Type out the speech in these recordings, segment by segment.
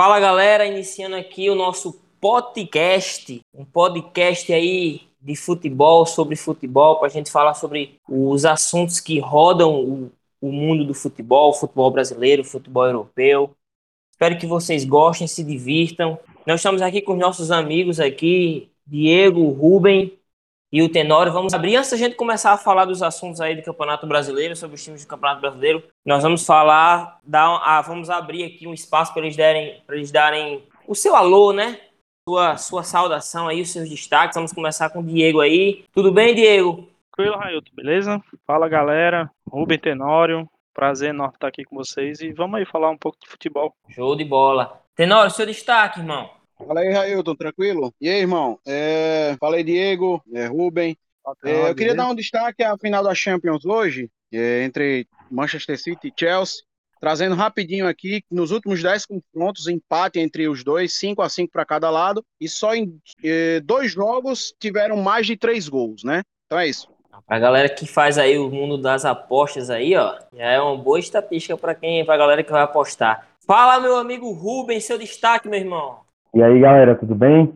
Fala galera, iniciando aqui o nosso podcast, um podcast aí de futebol, sobre futebol, para a gente falar sobre os assuntos que rodam o, o mundo do futebol, futebol brasileiro, futebol europeu. Espero que vocês gostem, se divirtam. Nós estamos aqui com os nossos amigos aqui, Diego, Rubem e o Tenório. Vamos abrir, antes da gente começar a falar dos assuntos aí do Campeonato Brasileiro, sobre os times do Campeonato Brasileiro, nós vamos falar, dar, ah, vamos abrir aqui um espaço para eles, derem, eles darem o seu alô, né? Sua, sua saudação aí, os seus destaques. Vamos começar com o Diego aí. Tudo bem, Diego? Tranquilo, Railton, beleza? Fala, galera. Rubem Tenório, prazer enorme estar aqui com vocês e vamos aí falar um pouco de futebol. Show de bola. Tenório, seu destaque, irmão. Fala aí, Railton, tranquilo? E aí, irmão? É, fala aí, Diego, é, Rubem. É, eu queria dar um destaque à final da Champions hoje, é, entre Manchester City e Chelsea, trazendo rapidinho aqui, nos últimos 10 confrontos, empate entre os dois, 5 a 5 para cada lado, e só em é, dois jogos tiveram mais de três gols, né? Então é isso. A galera que faz aí o mundo das apostas aí, ó, já é uma boa estatística para quem, pra galera que vai apostar. Fala, meu amigo Rubem, seu destaque, meu irmão. E aí, galera, tudo bem?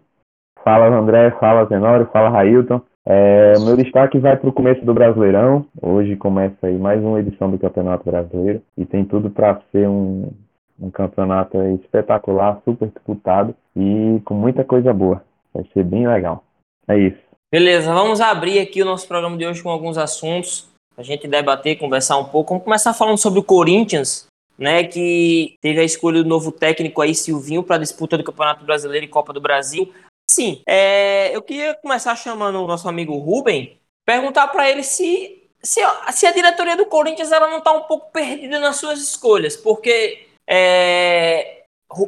Fala André, fala Tenório, fala Railton. É, meu destaque vai para o começo do Brasileirão. Hoje começa aí mais uma edição do Campeonato Brasileiro e tem tudo para ser um, um campeonato espetacular, super disputado e com muita coisa boa. Vai ser bem legal. É isso. Beleza, vamos abrir aqui o nosso programa de hoje com alguns assuntos. A gente debater, conversar um pouco. Vamos começar falando sobre o Corinthians, né, que teve a escolha do novo técnico aí, Silvinho, para disputa do Campeonato Brasileiro e Copa do Brasil. Sim, é, eu queria começar chamando o nosso amigo Rubem, perguntar para ele se, se, se, a diretoria do Corinthians ela não está um pouco perdida nas suas escolhas, porque é,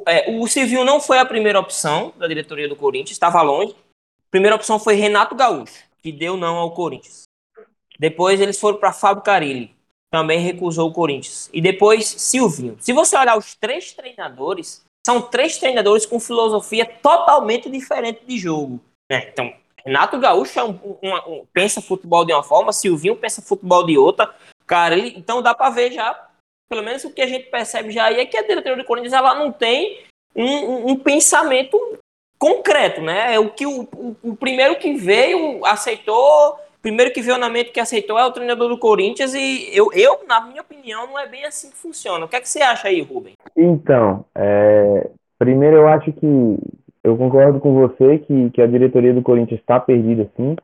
é, o Silvinho não foi a primeira opção da diretoria do Corinthians, estava longe. A primeira opção foi Renato Gaúcho, que deu não ao Corinthians. Depois eles foram para Fábio Carilli, também recusou o Corinthians. E depois Silvinho. Se você olhar os três treinadores, são três treinadores com filosofia totalmente diferente de jogo. Né? Então, Renato Gaúcho é um, um, um, pensa futebol de uma forma, Silvinho pensa futebol de outra. Cara, ele, então dá para ver já, pelo menos o que a gente percebe já aí é que a diretoria do Corinthians ela não tem um, um pensamento concreto, né? É o que o, o, o primeiro que veio aceitou primeiro que veio na mente que aceitou é o treinador do Corinthians e eu, eu, na minha opinião, não é bem assim que funciona. O que é que você acha aí, Rubem? Então, é, primeiro eu acho que eu concordo com você que, que a diretoria do Corinthians está perdida, sim.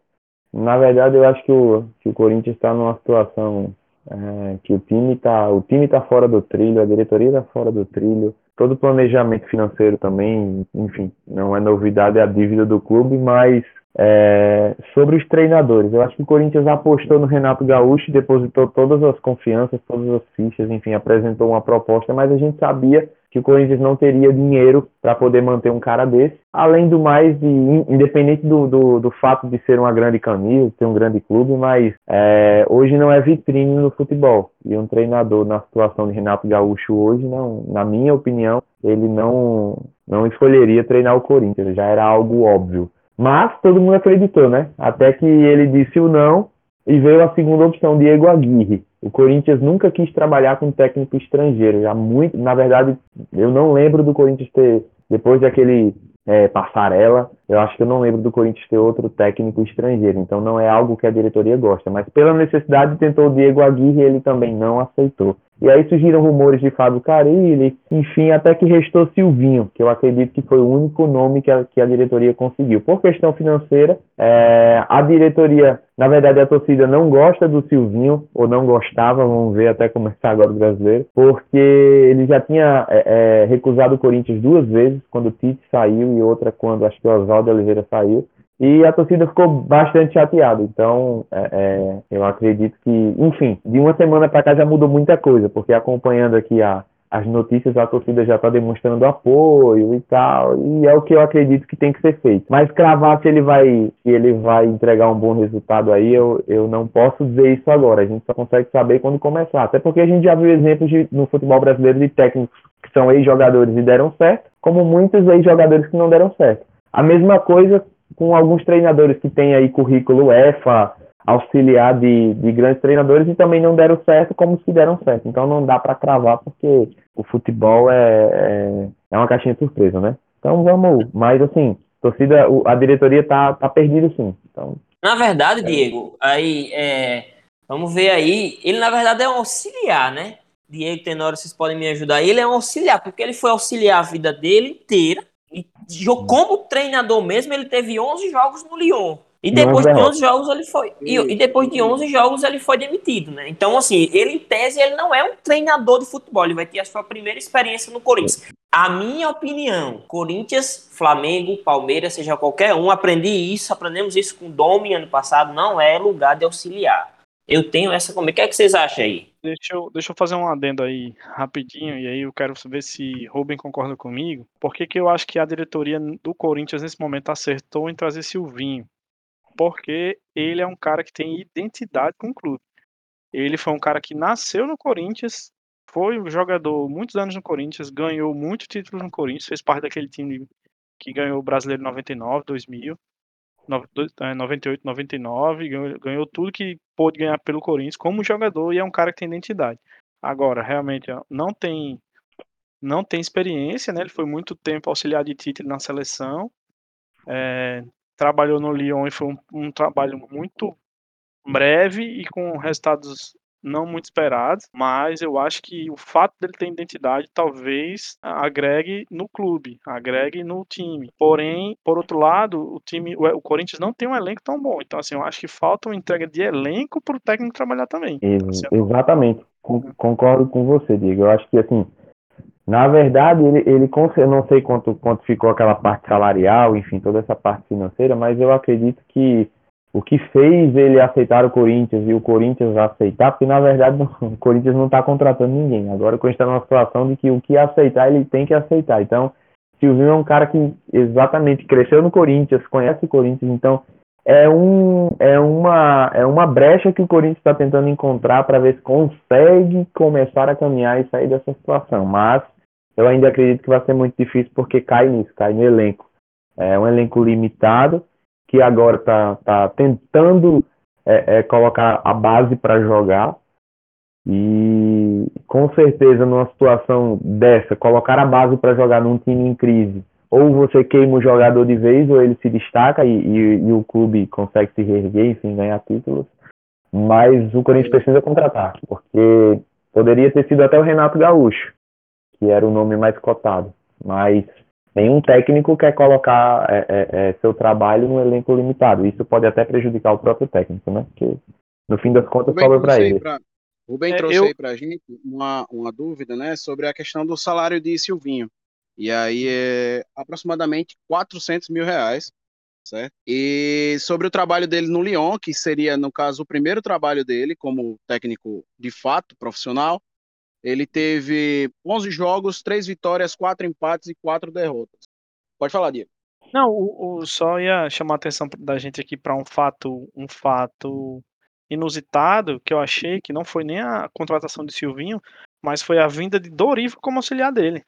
Na verdade, eu acho que o, que o Corinthians está numa situação é, que o time está o time tá fora do trilho, a diretoria está fora do trilho, todo o planejamento financeiro também, enfim, não é novidade a dívida do clube, mas é, sobre os treinadores, eu acho que o Corinthians apostou no Renato Gaúcho, depositou todas as confianças, todas as fichas, enfim, apresentou uma proposta, mas a gente sabia que o Corinthians não teria dinheiro para poder manter um cara desse. Além do mais, de, independente do, do, do, fato de ser uma grande camisa, ter um grande clube, mas é, hoje não é vitrine no futebol. E um treinador na situação de Renato Gaúcho hoje, não, na minha opinião, ele não, não escolheria treinar o Corinthians, já era algo óbvio. Mas todo mundo acreditou, né? Até que ele disse o não e veio a segunda opção, Diego Aguirre. O Corinthians nunca quis trabalhar com técnico estrangeiro. Já muito, na verdade, eu não lembro do Corinthians ter, depois daquele é, passarela, eu acho que eu não lembro do Corinthians ter outro técnico estrangeiro. Então não é algo que a diretoria gosta. Mas pela necessidade tentou o Diego Aguirre e ele também não aceitou. E aí surgiram rumores de Fábio Carilli, enfim, até que restou Silvinho, que eu acredito que foi o único nome que a, que a diretoria conseguiu. Por questão financeira, é, a diretoria, na verdade, a torcida não gosta do Silvinho, ou não gostava, vamos ver até começar agora o brasileiro, porque ele já tinha é, é, recusado o Corinthians duas vezes, quando o Tite saiu e outra quando acho que o Oswaldo Oliveira saiu. E a torcida ficou bastante chateada. Então, é, é, eu acredito que, enfim, de uma semana para cá já mudou muita coisa, porque acompanhando aqui a, as notícias, a torcida já está demonstrando apoio e tal, e é o que eu acredito que tem que ser feito. Mas cravar se ele vai, se ele vai entregar um bom resultado aí, eu, eu não posso dizer isso agora. A gente só consegue saber quando começar. Até porque a gente já viu exemplos de, no futebol brasileiro de técnicos que são ex-jogadores e deram certo, como muitos ex-jogadores que não deram certo. A mesma coisa com alguns treinadores que têm aí currículo EFA, auxiliar de, de grandes treinadores e também não deram certo como se deram certo. Então não dá para cravar porque o futebol é, é, é, uma caixinha de surpresa, né? Então vamos, mas assim, torcida, a diretoria tá, tá perdida sim. Então, na verdade, Diego, aí é, vamos ver aí, ele na verdade é um auxiliar, né? Diego Tenório, vocês podem me ajudar. Ele é um auxiliar, porque ele foi auxiliar a vida dele inteira. E como treinador mesmo, ele teve 11 jogos no Lyon. E depois de 11 jogos ele foi. E, e, depois de 11 jogos ele foi demitido, né? Então, assim, ele em tese ele não é um treinador de futebol, ele vai ter a sua primeira experiência no Corinthians. A minha opinião, Corinthians, Flamengo, Palmeiras, seja qualquer um, aprendi isso, aprendemos isso com o Domi ano passado, não é lugar de auxiliar. Eu tenho essa como. O que é que vocês acham aí? Deixa eu, deixa eu fazer um adendo aí rapidinho, e aí eu quero ver se Rubem concorda comigo. Por que, que eu acho que a diretoria do Corinthians nesse momento acertou em trazer Silvinho? porque ele é um cara que tem identidade com o clube. Ele foi um cara que nasceu no Corinthians, foi um jogador muitos anos no Corinthians, ganhou muitos títulos no Corinthians, fez parte daquele time que ganhou o Brasileiro 99, 2000, 98, 99, ganhou, ganhou tudo que pôde ganhar pelo Corinthians como jogador e é um cara que tem identidade. Agora, realmente, não tem não tem experiência, né? Ele foi muito tempo auxiliar de título na seleção. É, trabalhou no Lyon e foi um, um trabalho muito breve e com resultados não muito esperados, mas eu acho que o fato dele ter identidade talvez agregue no clube, agregue no time. Porém, por outro lado, o time, o, Corinthians não tem um elenco tão bom. Então, assim, eu acho que falta uma entrega de elenco para o técnico trabalhar também. Ex exatamente. Concordo com você, Diego. Eu acho que assim, na verdade, ele, ele eu não sei quanto, quanto ficou aquela parte salarial, enfim, toda essa parte financeira, mas eu acredito que o que fez ele aceitar o Corinthians e o Corinthians aceitar, porque na verdade o Corinthians não está contratando ninguém. Agora o Corinthians está numa situação de que o que aceitar, ele tem que aceitar. Então, Silvinho é um cara que exatamente cresceu no Corinthians, conhece o Corinthians, então é, um, é, uma, é uma brecha que o Corinthians está tentando encontrar para ver se consegue começar a caminhar e sair dessa situação. Mas eu ainda acredito que vai ser muito difícil porque cai nisso, cai no elenco. É um elenco limitado que agora está tá tentando é, é, colocar a base para jogar e com certeza numa situação dessa, colocar a base para jogar num time em crise, ou você queima o jogador de vez, ou ele se destaca e, e, e o clube consegue se reerguer, enfim, ganhar títulos. Mas o Corinthians precisa contratar, porque poderia ter sido até o Renato Gaúcho, que era o nome mais cotado. Mas nenhum técnico quer colocar é, é, é, seu trabalho no elenco limitado. Isso pode até prejudicar o próprio técnico, né? Porque no fim das contas sobra para ele. Pra, o Ben é, trouxe eu... aí para a gente uma, uma dúvida, né, sobre a questão do salário de Silvinho. E aí é aproximadamente 400 mil reais, certo? E sobre o trabalho dele no Lyon, que seria, no caso, o primeiro trabalho dele como técnico de fato, profissional, ele teve 11 jogos, 3 vitórias, 4 empates e 4 derrotas. Pode falar, Diego. Não, o, o só ia chamar a atenção da gente aqui para um fato, um fato inusitado que eu achei que não foi nem a contratação de Silvinho, mas foi a vinda de Doriva como auxiliar dele.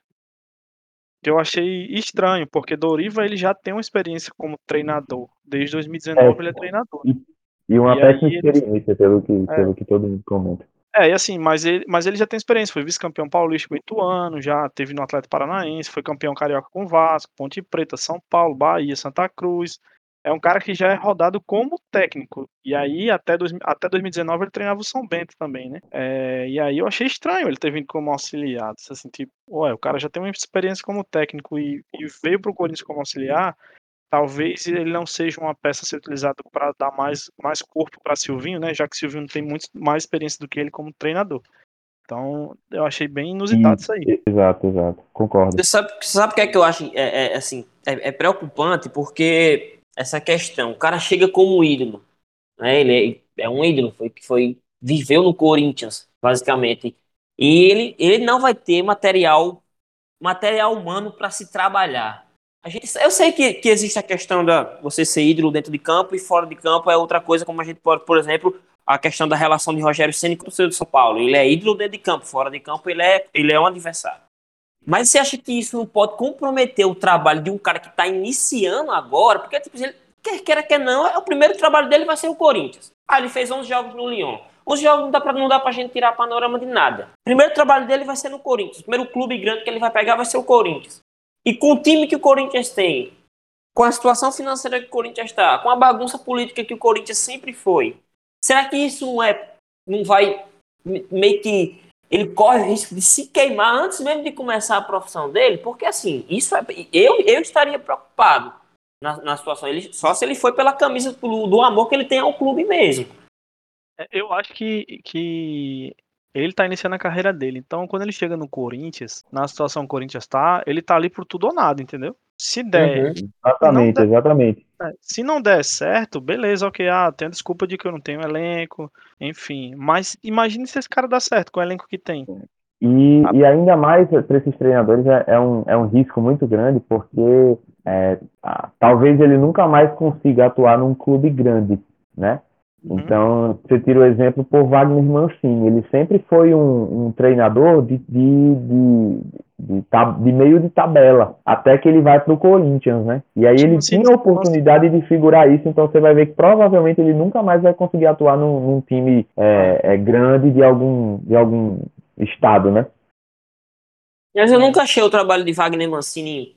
Que eu achei estranho, porque Doriva ele já tem uma experiência como treinador. Desde 2019 é, ele é treinador. E, e uma péssima experiência, ele... pelo, que, é. pelo que todo mundo comenta. É, e assim, mas ele, mas ele já tem experiência, foi vice-campeão paulista com Ituano, já teve no Atlético Paranaense, foi campeão carioca com Vasco, Ponte Preta, São Paulo, Bahia, Santa Cruz. É um cara que já é rodado como técnico. E aí, até, dois, até 2019, ele treinava o São Bento também, né? É, e aí eu achei estranho ele ter vindo como auxiliar. Assim, tipo, ué, o cara já tem uma experiência como técnico e, e veio pro Corinthians como auxiliar talvez ele não seja uma peça a ser utilizada para dar mais, mais corpo para Silvinho, né? Já que Silvinho tem muito mais experiência do que ele como treinador. Então, eu achei bem inusitado isso aí. Exato, exato. Concordo. Você sabe, você sabe o que é que eu acho é, é assim, é, é, preocupante porque essa questão, o cara chega como um ídolo, né? Ele é, é um ídolo, foi que foi viveu no Corinthians, basicamente. E ele, ele não vai ter material material humano para se trabalhar. A gente, eu sei que, que existe a questão da você ser ídolo dentro de campo e fora de campo é outra coisa, como a gente pode, por exemplo, a questão da relação de Rogério Ceni com o seu de São Paulo. Ele é ídolo dentro de campo, fora de campo ele é, ele é um adversário. Mas você acha que isso não pode comprometer o trabalho de um cara que está iniciando agora? Porque tipo, ele, quer queira, quer não, é o primeiro trabalho dele vai ser o Corinthians. Ah, ele fez 11 jogos no Lyon. Os jogos não dá, pra, não dá pra gente tirar panorama de nada. O primeiro trabalho dele vai ser no Corinthians. O primeiro clube grande que ele vai pegar vai ser o Corinthians. E com o time que o Corinthians tem, com a situação financeira que o Corinthians está, com a bagunça política que o Corinthians sempre foi, será que isso não é, não vai meio que ele corre o risco de se queimar antes mesmo de começar a profissão dele? Porque assim, isso é, eu, eu estaria preocupado na, na situação. Ele, só se ele foi pela camisa do, do amor que ele tem ao clube mesmo. É, eu acho que, que ele tá iniciando a carreira dele. Então, quando ele chega no Corinthians, na situação que o Corinthians tá, ele tá ali por tudo ou nada, entendeu? Se der. Uhum. Exatamente, der, exatamente. É, se não der certo, beleza, ok. Ah, tem a desculpa de que eu não tenho elenco, enfim. Mas imagine se esse cara dá certo com o elenco que tem. E, e ainda mais para esses treinadores é, é, um, é um risco muito grande, porque é, talvez ele nunca mais consiga atuar num clube grande, né? Uhum. Então, você tira o exemplo por Wagner Mancini. Ele sempre foi um, um treinador de, de, de, de, de, meio de tabela, até que ele vai para o Corinthians, né? E aí ele tinha a oportunidade de figurar isso, então você vai ver que provavelmente ele nunca mais vai conseguir atuar num, num time é, é, grande de algum, de algum estado, né? Mas eu nunca achei o trabalho de Wagner Mancini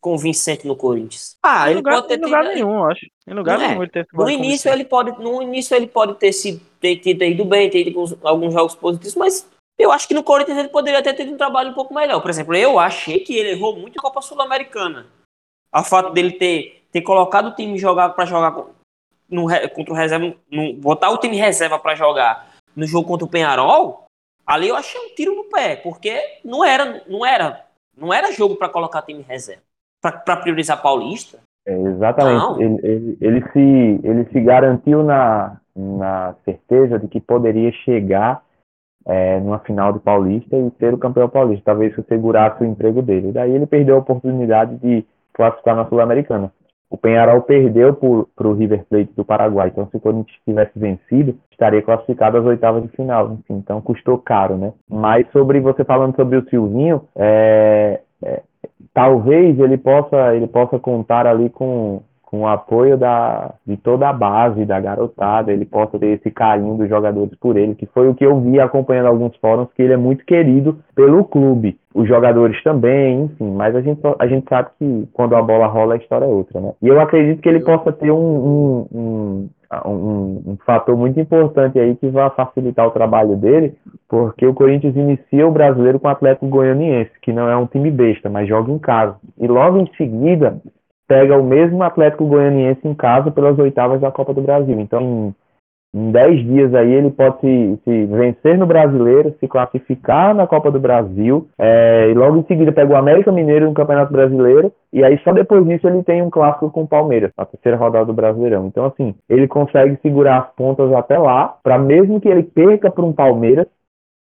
convincente no Corinthians. Ah, ele lugar, pode ter em lugar tido... nenhum, acho. Em lugar é. nenhum ele ter No início ele pode, no início ele pode ter sido ter, ter, ter ido bem, ter ido com alguns jogos positivos, mas eu acho que no Corinthians ele poderia ter tido um trabalho um pouco melhor. Por exemplo, eu achei que ele errou muito em Copa Sul-Americana. O fato dele ter, ter colocado o time jogar para jogar no, contra o reserva, no, botar o time reserva para jogar no jogo contra o Penharol, ali eu achei um tiro no pé, porque não era, não era, não era jogo para colocar time reserva para priorizar Paulista? É, exatamente. Ele, ele, ele, se, ele se garantiu na, na certeza de que poderia chegar é, numa final de Paulista e ser o campeão paulista. Talvez isso segurasse o emprego dele. Daí ele perdeu a oportunidade de classificar na Sul-Americana. O Penharol perdeu para o River Plate do Paraguai. Então, se o Corinthians tivesse vencido, estaria classificado às oitavas de final. Enfim, então custou caro, né? Mas sobre você falando sobre o Silvinho, é, é, talvez ele possa, ele possa contar ali com, com o apoio da, de toda a base, da garotada, ele possa ter esse carinho dos jogadores por ele, que foi o que eu vi acompanhando alguns fóruns, que ele é muito querido pelo clube. Os jogadores também, enfim, mas a gente, a gente sabe que quando a bola rola a história é outra, né? E eu acredito que ele possa ter um, um, um um, um, fator muito importante aí que vai facilitar o trabalho dele, porque o Corinthians inicia o brasileiro com o Atlético Goianiense, que não é um time besta, mas joga em casa. E logo em seguida pega o mesmo Atlético Goianiense em casa pelas oitavas da Copa do Brasil. Então, em em 10 dias aí ele pode se, se, vencer no brasileiro, se classificar na Copa do Brasil, é, e logo em seguida pega o América Mineiro no Campeonato Brasileiro, e aí só depois disso ele tem um clássico com o Palmeiras, a terceira rodada do Brasileirão. Então, assim, ele consegue segurar as pontas até lá, para mesmo que ele perca para um Palmeiras,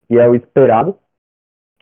que é o esperado,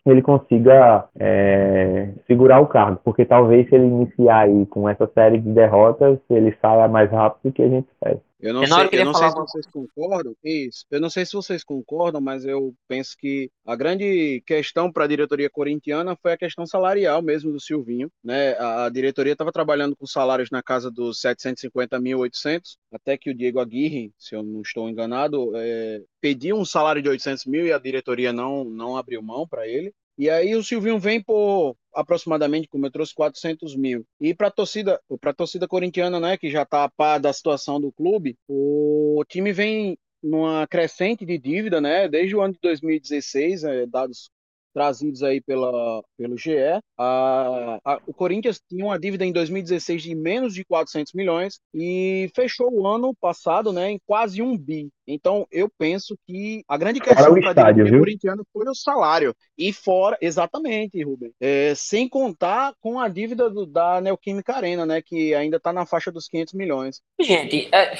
ele consiga é, segurar o cargo, porque talvez se ele iniciar aí com essa série de derrotas, ele saia mais rápido do que a gente espera. Eu não, sei, eu não sei se vocês concordam. Isso. Eu não sei se vocês concordam, mas eu penso que a grande questão para a diretoria corintiana foi a questão salarial mesmo do Silvinho. Né? A, a diretoria estava trabalhando com salários na casa dos 750 mil, 800, até que o Diego Aguirre, se eu não estou enganado, é, pediu um salário de 800 mil e a diretoria não, não abriu mão para ele. E aí o Silvinho vem por aproximadamente, como eu trouxe, 400 mil. E para a torcida, torcida corintiana, né, que já está a par da situação do clube, o time vem numa crescente de dívida, né, desde o ano de 2016, é, dados trazidos aí pela, pelo GE. A, a, o Corinthians tinha uma dívida em 2016 de menos de 400 milhões e fechou o ano passado né, em quase um bi. Então, eu penso que a grande questão para a diretoria corintiana foi o salário. E fora, exatamente, Rubem. É, sem contar com a dívida do, da Neoquímica Arena, né, que ainda está na faixa dos 500 milhões. Gente, é,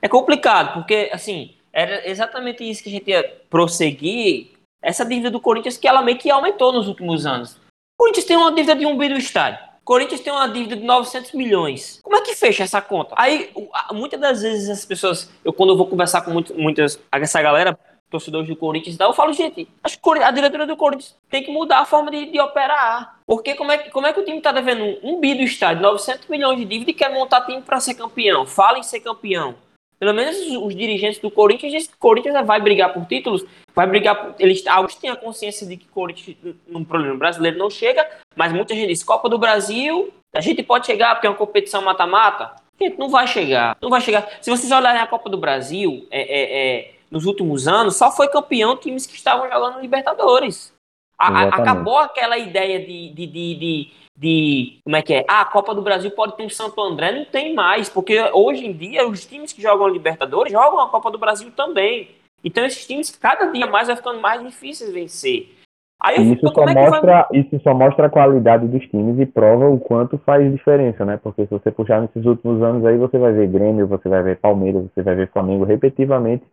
é complicado, porque, assim, era exatamente isso que a gente ia prosseguir essa dívida do Corinthians que ela meio que aumentou nos últimos anos. O Corinthians tem uma dívida de um bi do estádio. O Corinthians tem uma dívida de 900 milhões. Como é que fecha essa conta? Aí, muitas das vezes as pessoas, eu quando eu vou conversar com muito, muitas, essa galera, torcedores do Corinthians e tal, eu falo, gente, a diretoria do Corinthians tem que mudar a forma de, de operar. Porque como é, que, como é que o time está devendo um, bi do estádio, 900 milhões de dívida e quer montar time para ser campeão? Fala em ser campeão. Pelo menos os, dirigentes do Corinthians dizem que o Corinthians vai brigar por títulos, vai brigar por, eles Alguns têm a consciência de que o Corinthians, num problema brasileiro, não chega, mas muita gente diz: Copa do Brasil, a gente pode chegar porque é uma competição mata-mata. Gente, não vai chegar. Não vai chegar. Se vocês olharem a Copa do Brasil, é, é, é nos últimos anos, só foi campeão times que estavam jogando Libertadores. A, acabou aquela ideia de, de, de, de, de, Como é que é? Ah, a Copa do Brasil pode ter um Santo André. Não tem mais, porque hoje em dia os times que jogam Libertadores jogam a Copa do Brasil também. Então esses times cada dia mais vai ficando mais difíceis vencer. Aí isso, só é mostra, vai... isso só mostra a qualidade dos times e prova o quanto faz diferença, né? Porque se você puxar nesses últimos anos aí, você vai ver Grêmio, você vai ver Palmeiras, você vai ver Flamengo repetitivamente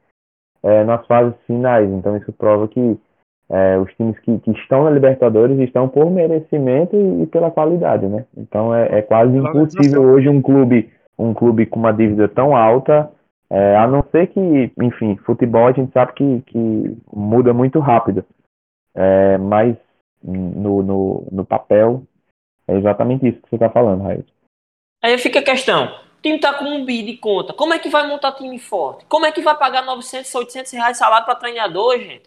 é, nas fases finais. Então isso prova que é, os times que, que, estão na Libertadores estão por merecimento e, e pela qualidade, né? Então é, é quase impossível hoje um clube, um clube com uma dívida tão alta, é, a não ser que, enfim, futebol a gente sabe que, que muda muito rápido. É, mas no, no, no papel é exatamente isso que você está falando, Raio. Aí fica a questão time tá com um bi de conta. Como é que vai montar time forte? Como é que vai pagar 900, 800 reais salário para treinador, gente?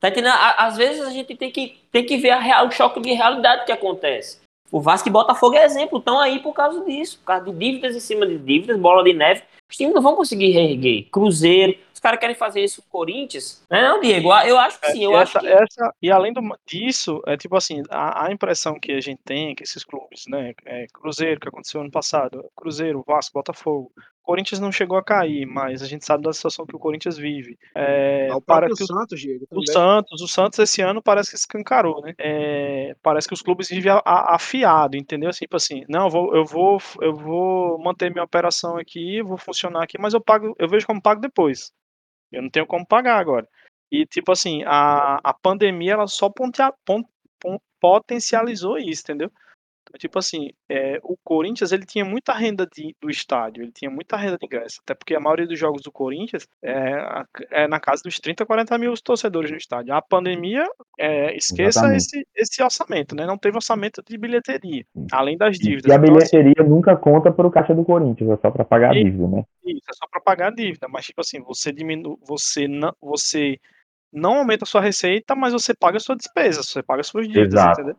Tá entendendo? Às vezes a gente tem que, tem que ver a real, o choque de realidade que acontece. O Vasco e Botafogo é exemplo, estão aí por causa disso, por causa de dívidas em cima de dívidas, bola de neve. Os times não vão conseguir reerguer. Cruzeiro, os caras querem fazer isso com o Corinthians. Não, é não, Diego, eu acho que sim. Eu essa, acho que... Essa, e além do, disso, é tipo assim, a, a, impressão que a gente tem é que esses clubes, né, é, Cruzeiro, que aconteceu ano passado, Cruzeiro, Vasco, Botafogo, Corinthians não chegou a cair, mas a gente sabe da situação que o Corinthians vive. É, o para o Santos, Diego, o Santos, o Santos esse ano parece que escancarou, né? É, parece que os clubes vivem afiado, entendeu? Assim, tipo assim, não, eu vou, eu vou, eu vou manter minha operação aqui, vou funcionar aqui, mas eu pago, eu vejo como pago depois. Eu não tenho como pagar agora. E tipo assim, a, a pandemia ela só pontea, pont, potencializou isso, entendeu? Tipo assim, é, o Corinthians ele tinha muita renda de, do estádio, ele tinha muita renda de ingresso, até porque a maioria dos jogos do Corinthians é, é na casa dos 30, 40 mil torcedores no estádio. A pandemia, é, esqueça esse, esse orçamento, né? Não teve orçamento de bilheteria, além das dívidas. E a então, assim bilheteria nunca conta para o caixa do Corinthians, é só para pagar a dívida, né? Isso, é só para pagar a dívida, mas tipo assim, você diminui, você não, você não aumenta a sua receita, mas você paga a sua despesa, você paga as suas dívidas, Exato. entendeu?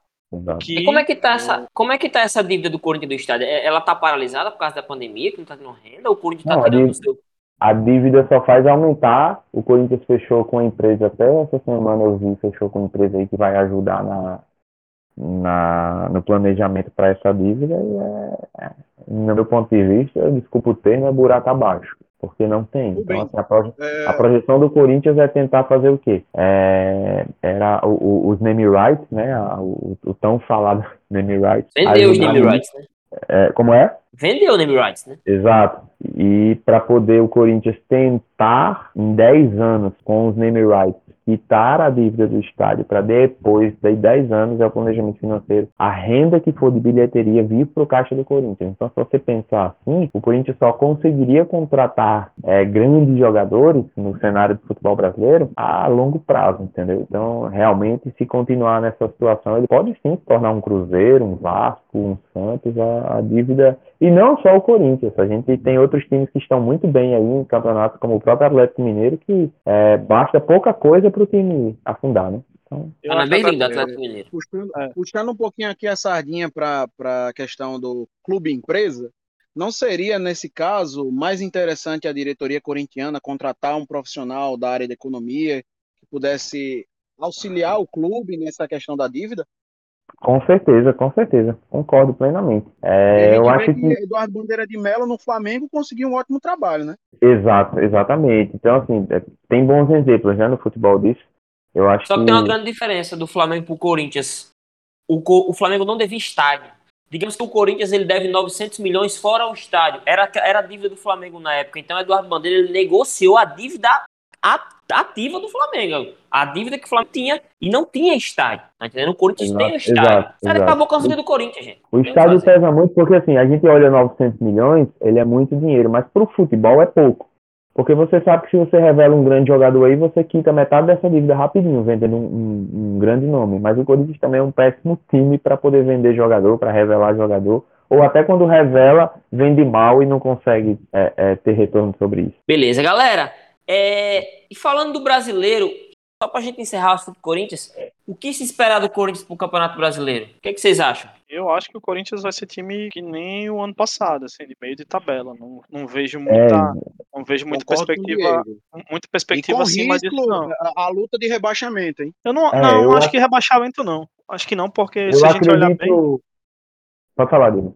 Que... E como é que tá essa, como é que tá essa dívida do Corinthians do estádio? É, ela tá paralisada por causa da pandemia, que não tá tendo renda, ou o Corinthians tá não, tirando o seu a dívida só faz aumentar. O Corinthians fechou com a empresa até essa semana eu vi, fechou com a empresa aí que vai ajudar na, na no planejamento para essa dívida. E é, no meu ponto de vista, desculpa o termo, é buraco abaixo porque não tem. Então, assim, a, proje é... a, projeção do Corinthians é tentar fazer o quê? É, era o, o, os name rights, né? O, o, tão falado name rights. Vendeu os name rights, né? É, como é? Vendeu o name rights, né? Exato. E para poder o Corinthians tentar, em 10 anos, com os name rights, quitar a dívida do estádio para depois de 10 anos é o planejamento financeiro, a renda que for de bilheteria vir para o caixa do Corinthians. Então, se você pensar assim, o Corinthians só conseguiria contratar é, grandes jogadores no cenário do futebol brasileiro a longo prazo, entendeu? Então, realmente, se continuar nessa situação, ele pode sim se tornar um Cruzeiro, um Vasco, um Santos, a, a dívida. E não só o Corinthians, a gente tem outros times que estão muito bem aí em campeonatos, como o próprio Atlético Mineiro, que é, basta pouca coisa para o time afundar, né? Então, ah, bem lindo, Atlético Mineiro. Puxando, é. puxando um pouquinho aqui a sardinha para a questão do clube empresa, não seria, nesse caso, mais interessante a diretoria corintiana contratar um profissional da área de economia que pudesse auxiliar o clube nessa questão da dívida? Com certeza, com certeza. Concordo plenamente. É, eu acho que... que Eduardo Bandeira de Mello no Flamengo conseguiu um ótimo trabalho, né? Exato, exatamente. Então, assim, é, tem bons exemplos né, no futebol disso. Eu acho Só que, que tem uma grande diferença do Flamengo pro Corinthians. O, o Flamengo não devia estádio. Digamos que o Corinthians ele deve 900 milhões fora o estádio. Era, era a dívida do Flamengo na época. Então, Eduardo Bandeira ele negociou a dívida ativa do Flamengo. A dívida que o Flamengo tinha e não tinha estádio. Tá entendendo? O Corinthians exato, tem o estádio. Exato, Cara, acabou com a vida do Corinthians, gente. O estádio pesa muito porque assim, a gente olha 900 milhões, ele é muito dinheiro, mas pro futebol é pouco. Porque você sabe que se você revela um grande jogador aí, você quita metade dessa dívida rapidinho, vendendo um, um, um grande nome. Mas o Corinthians também é um péssimo time para poder vender jogador, para revelar jogador. Ou até quando revela, vende mal e não consegue é, é, ter retorno sobre isso. Beleza, galera. É, e falando do brasileiro, só para a gente encerrar o assunto do Corinthians, o que se espera do Corinthians para o Campeonato Brasileiro? O que, é que, vocês acham? Eu acho que o Corinthians vai ser time que nem o ano passado, assim, de meio de tabela. Não, não vejo muita, é, não vejo muita perspectiva, muita perspectiva acima risco, disso, não. A, a, luta de rebaixamento, hein? Eu não, é, não eu acho, acho que rebaixamento não. Acho que não, porque se a gente olhar bem. Pode falar, Dino.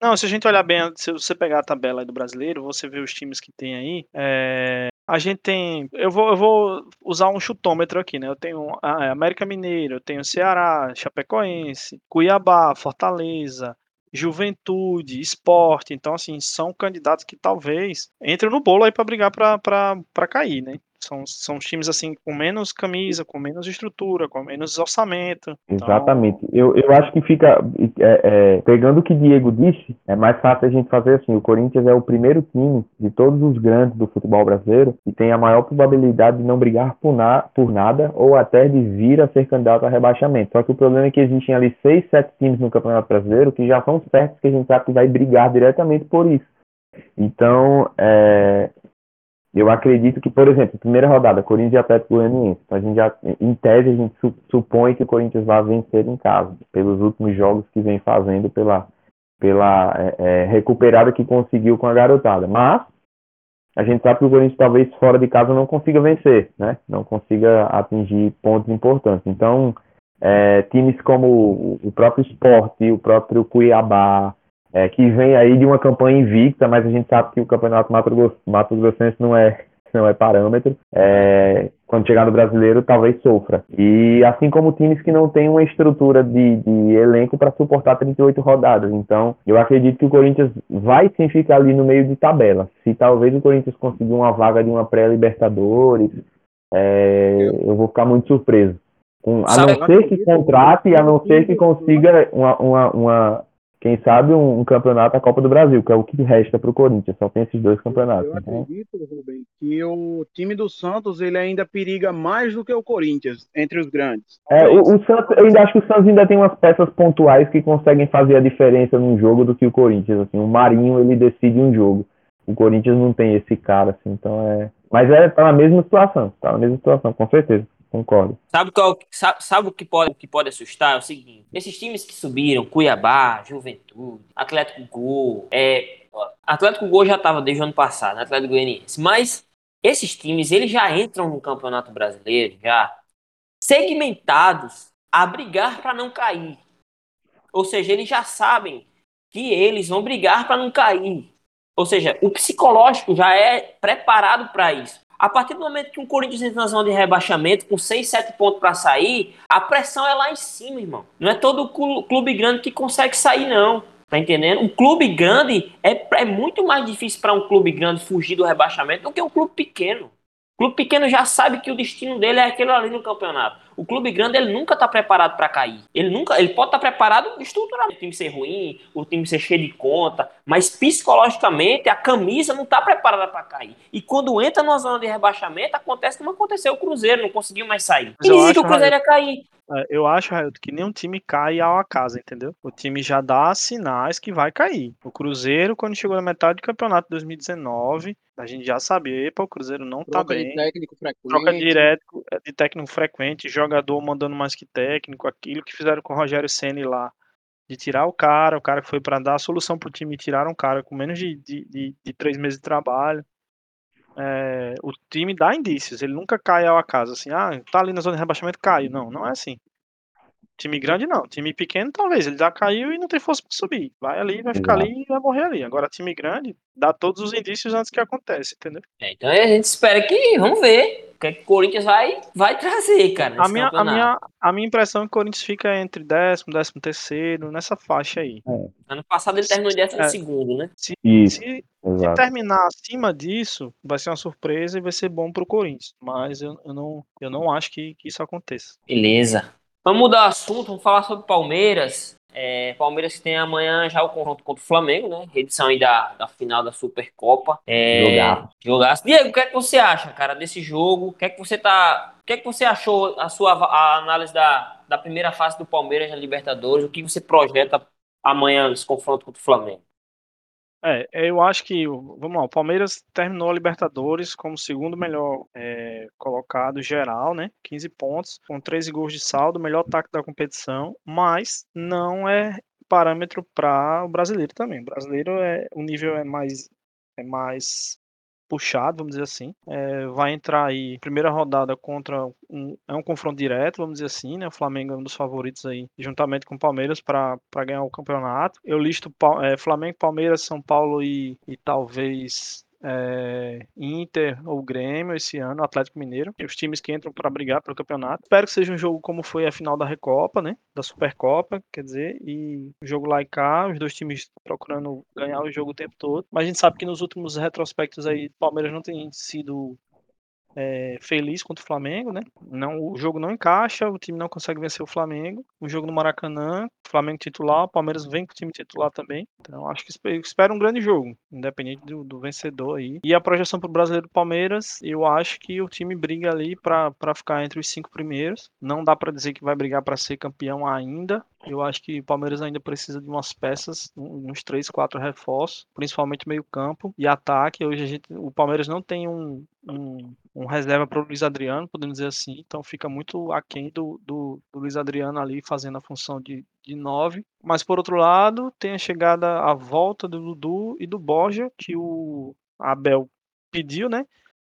Não, se a gente olhar bem, se você pegar a tabela do brasileiro, você vê os times que tem aí. É, a gente tem. Eu vou, eu vou usar um chutômetro aqui, né? Eu tenho a é, América Mineiro, eu tenho Ceará, Chapecoense, Cuiabá, Fortaleza, Juventude, Esporte. Então, assim, são candidatos que talvez entrem no bolo aí para brigar para cair, né? São, são times assim com menos camisa, com menos estrutura, com menos orçamento. Então Exatamente. Eu, eu acho que fica. É, é, pegando o que Diego disse, é mais fácil a gente fazer assim. O Corinthians é o primeiro time de todos os grandes do futebol brasileiro e tem a maior probabilidade de não brigar por, na, por nada ou até de vir a ser candidato a rebaixamento. Só que o problema é que existem ali seis, sete times no Campeonato Brasileiro que já são certos que a gente sabe que vai brigar diretamente por isso. Então, é, eu acredito que, por exemplo, primeira rodada, Corinthians e Atlético Goianiense. Então a gente já, em tese, a gente supõe que o Corinthians vai vencer em casa, pelos últimos jogos que vem fazendo, pela, pela é, é, recuperada que conseguiu com a garotada. Mas a gente sabe que o Corinthians talvez fora de casa não consiga vencer, né? Não consiga atingir pontos importantes. Então, é, times como o próprio Sport, o próprio Cuiabá, é, que vem aí de uma campanha invicta, mas a gente sabe que o campeonato Mato, Mato Grossense não é, não é parâmetro. É, quando chegar no brasileiro, talvez sofra. E assim como times que não têm uma estrutura de, de elenco para suportar 38 rodadas. Então, eu acredito que o Corinthians vai sim ficar ali no meio de tabela. Se talvez o Corinthians conseguir uma vaga de uma pré-Libertadores, é, eu vou ficar muito surpreso. Com, a não ser que contrate, a não ser que consiga uma, uma, uma quem sabe um, um, campeonato a Copa do Brasil, que é o que resta para o Corinthians, só tem esses dois campeonatos. Eu então... acredito, Rubem, que o time do Santos ele ainda periga mais do que o Corinthians entre os grandes. É, o, o, Santos, eu ainda acho que o Santos ainda tem umas peças pontuais que conseguem fazer a diferença num jogo do que o Corinthians. Assim, o Marinho ele decide um jogo, o Corinthians não tem esse cara, assim, então é. Mas é tá na mesma situação, tá na mesma situação, com certeza concordo. Sabe, qual, sabe, sabe, o, que pode, o que pode assustar? É o seguinte: esses times que subiram, Cuiabá, Juventude, Atlético Gol, é, Atlético Gol já estava desde o ano passado, né, Atlético Goianiense, mas esses times eles já entram no Campeonato Brasileiro, já segmentados a brigar para não cair. Ou seja, eles já sabem que eles vão brigar para não cair. Ou seja, o psicológico já é preparado para isso. A partir do momento que um Corinthians entra na zona de rebaixamento, com 6, 7 pontos para sair, a pressão é lá em cima, irmão. Não é todo clube grande que consegue sair, não. Tá entendendo? Um clube grande é, é muito mais difícil para um clube grande fugir do rebaixamento do que um clube pequeno. O clube pequeno já sabe que o destino dele é aquele ali no campeonato. O clube grande ele nunca está preparado para cair. Ele nunca, ele pode estar tá preparado estruturalmente, o time ser ruim, o time ser cheio de conta, mas psicologicamente a camisa não está preparada para cair. E quando entra numa zona de rebaixamento, acontece como aconteceu o Cruzeiro, não conseguiu mais sair. E dizia que o Cruzeiro ia cair. É, eu acho, Railton, que nenhum time cai ao acaso, entendeu? O time já dá sinais que vai cair. O Cruzeiro, quando chegou na metade do campeonato de 2019, a gente já sabia, epa, o Cruzeiro não tá Troca tá bem. De técnico frequente. Troca direto de técnico frequente, jogador mandando mais que técnico, aquilo que fizeram com o Rogério Senna lá. De tirar o cara, o cara que foi para dar a solução pro time, tiraram o cara com menos de, de, de, de três meses de trabalho é, o time dá indícios, ele nunca cai ao acaso, assim, ah, tá ali na zona de rebaixamento, cai. Não, não é assim. Time grande não, time pequeno talvez, ele já caiu e não tem força para subir. Vai ali, vai ficar ali e vai morrer ali. Agora time grande dá todos os indícios antes que aconteça, entendeu? É, então a gente espera que, vamos ver, o que, é que o Corinthians vai, vai trazer, cara. A minha, a, minha, a minha impressão é que o Corinthians fica entre décimo, décimo terceiro, nessa faixa aí. É. Ano passado ele terminou em décimo é, segundo, né? Se, Isso, se, se, terminar acima disso, vai ser uma surpresa e vai ser bom pro Corinthians. Mas eu, eu, não, eu não acho que, que isso aconteça. Beleza. Vamos mudar o assunto, vamos falar sobre Palmeiras. É, Palmeiras que tem amanhã já o confronto contra o Flamengo, né? Edição aí da, da final da Supercopa. É, jogar. Jogaço. Diego, o que é que você acha, cara, desse jogo? O que é que você tá. O que é que você achou a sua a análise da, da primeira fase do Palmeiras na Libertadores? O que você projeta amanhã nesse confronto contra o Flamengo? É, eu acho que, vamos lá, o Palmeiras terminou a Libertadores como segundo melhor é, colocado geral, né? 15 pontos, com 13 gols de saldo, melhor ataque da competição, mas não é parâmetro para o brasileiro também. O brasileiro é o nível é mais é mais puxado, vamos dizer assim. É, vai entrar aí primeira rodada contra um, é um confronto direto, vamos dizer assim, né? O Flamengo é um dos favoritos aí, juntamente com o Palmeiras para ganhar o campeonato. Eu listo é, Flamengo, Palmeiras, São Paulo e, e talvez é, Inter ou Grêmio esse ano, Atlético Mineiro, os times que entram para brigar pelo campeonato. Espero que seja um jogo como foi a final da Recopa, né? Da Supercopa, quer dizer, e o jogo lá e cá, os dois times procurando ganhar o jogo o tempo todo. Mas a gente sabe que nos últimos retrospectos aí, Palmeiras não tem sido é, feliz contra o Flamengo, né? Não, o jogo não encaixa, o time não consegue vencer o Flamengo. O jogo no Maracanã, Flamengo titular, o Palmeiras vem com o time titular também. Então acho que espera um grande jogo, independente do, do vencedor aí. E a projeção para o brasileiro Palmeiras, eu acho que o time briga ali para ficar entre os cinco primeiros. Não dá para dizer que vai brigar para ser campeão ainda. Eu acho que o Palmeiras ainda precisa de umas peças, uns três, quatro reforços, principalmente meio campo e ataque. Hoje gente, o Palmeiras não tem um, um, um reserva para o Luiz Adriano, podemos dizer assim, então fica muito aquém do, do, do Luiz Adriano ali fazendo a função de, de nove. Mas por outro lado, tem a chegada, a volta do Dudu e do Borja, que o Abel pediu, né?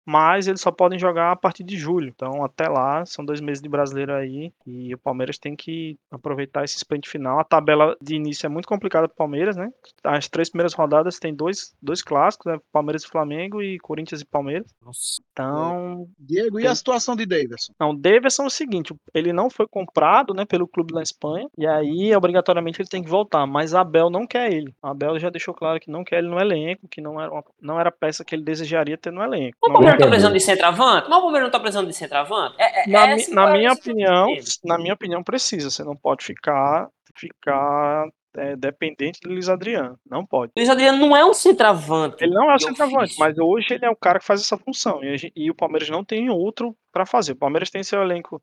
Mas eles só podem jogar a partir de julho. Então, até lá, são dois meses de brasileiro aí, e o Palmeiras tem que aproveitar esse sprint final. A tabela de início é muito complicada para o Palmeiras, né? As três primeiras rodadas tem dois, dois clássicos, né? Palmeiras e Flamengo e Corinthians e Palmeiras. Nossa. Então. Diego, e a situação de Davidson? Não, o Davidson é o seguinte: ele não foi comprado né, pelo clube da Espanha, e aí, obrigatoriamente, ele tem que voltar, mas a Abel não quer ele. A Abel já deixou claro que não quer ele no elenco, que não era, uma, não era peça que ele desejaria ter no elenco. Não não tá precisando de centroavante? Mas o Palmeiras não tá precisando de centroavante? É, é, na, é assim, na minha opinião, na minha opinião, precisa. Você não pode ficar, ficar é, dependente do Luiz Adriano. Não pode. Luiz Adriano não é um centroavante. Ele não é um centroavante, mas hoje ele é o cara que faz essa função. E, e o Palmeiras não tem outro para fazer. O Palmeiras tem seu elenco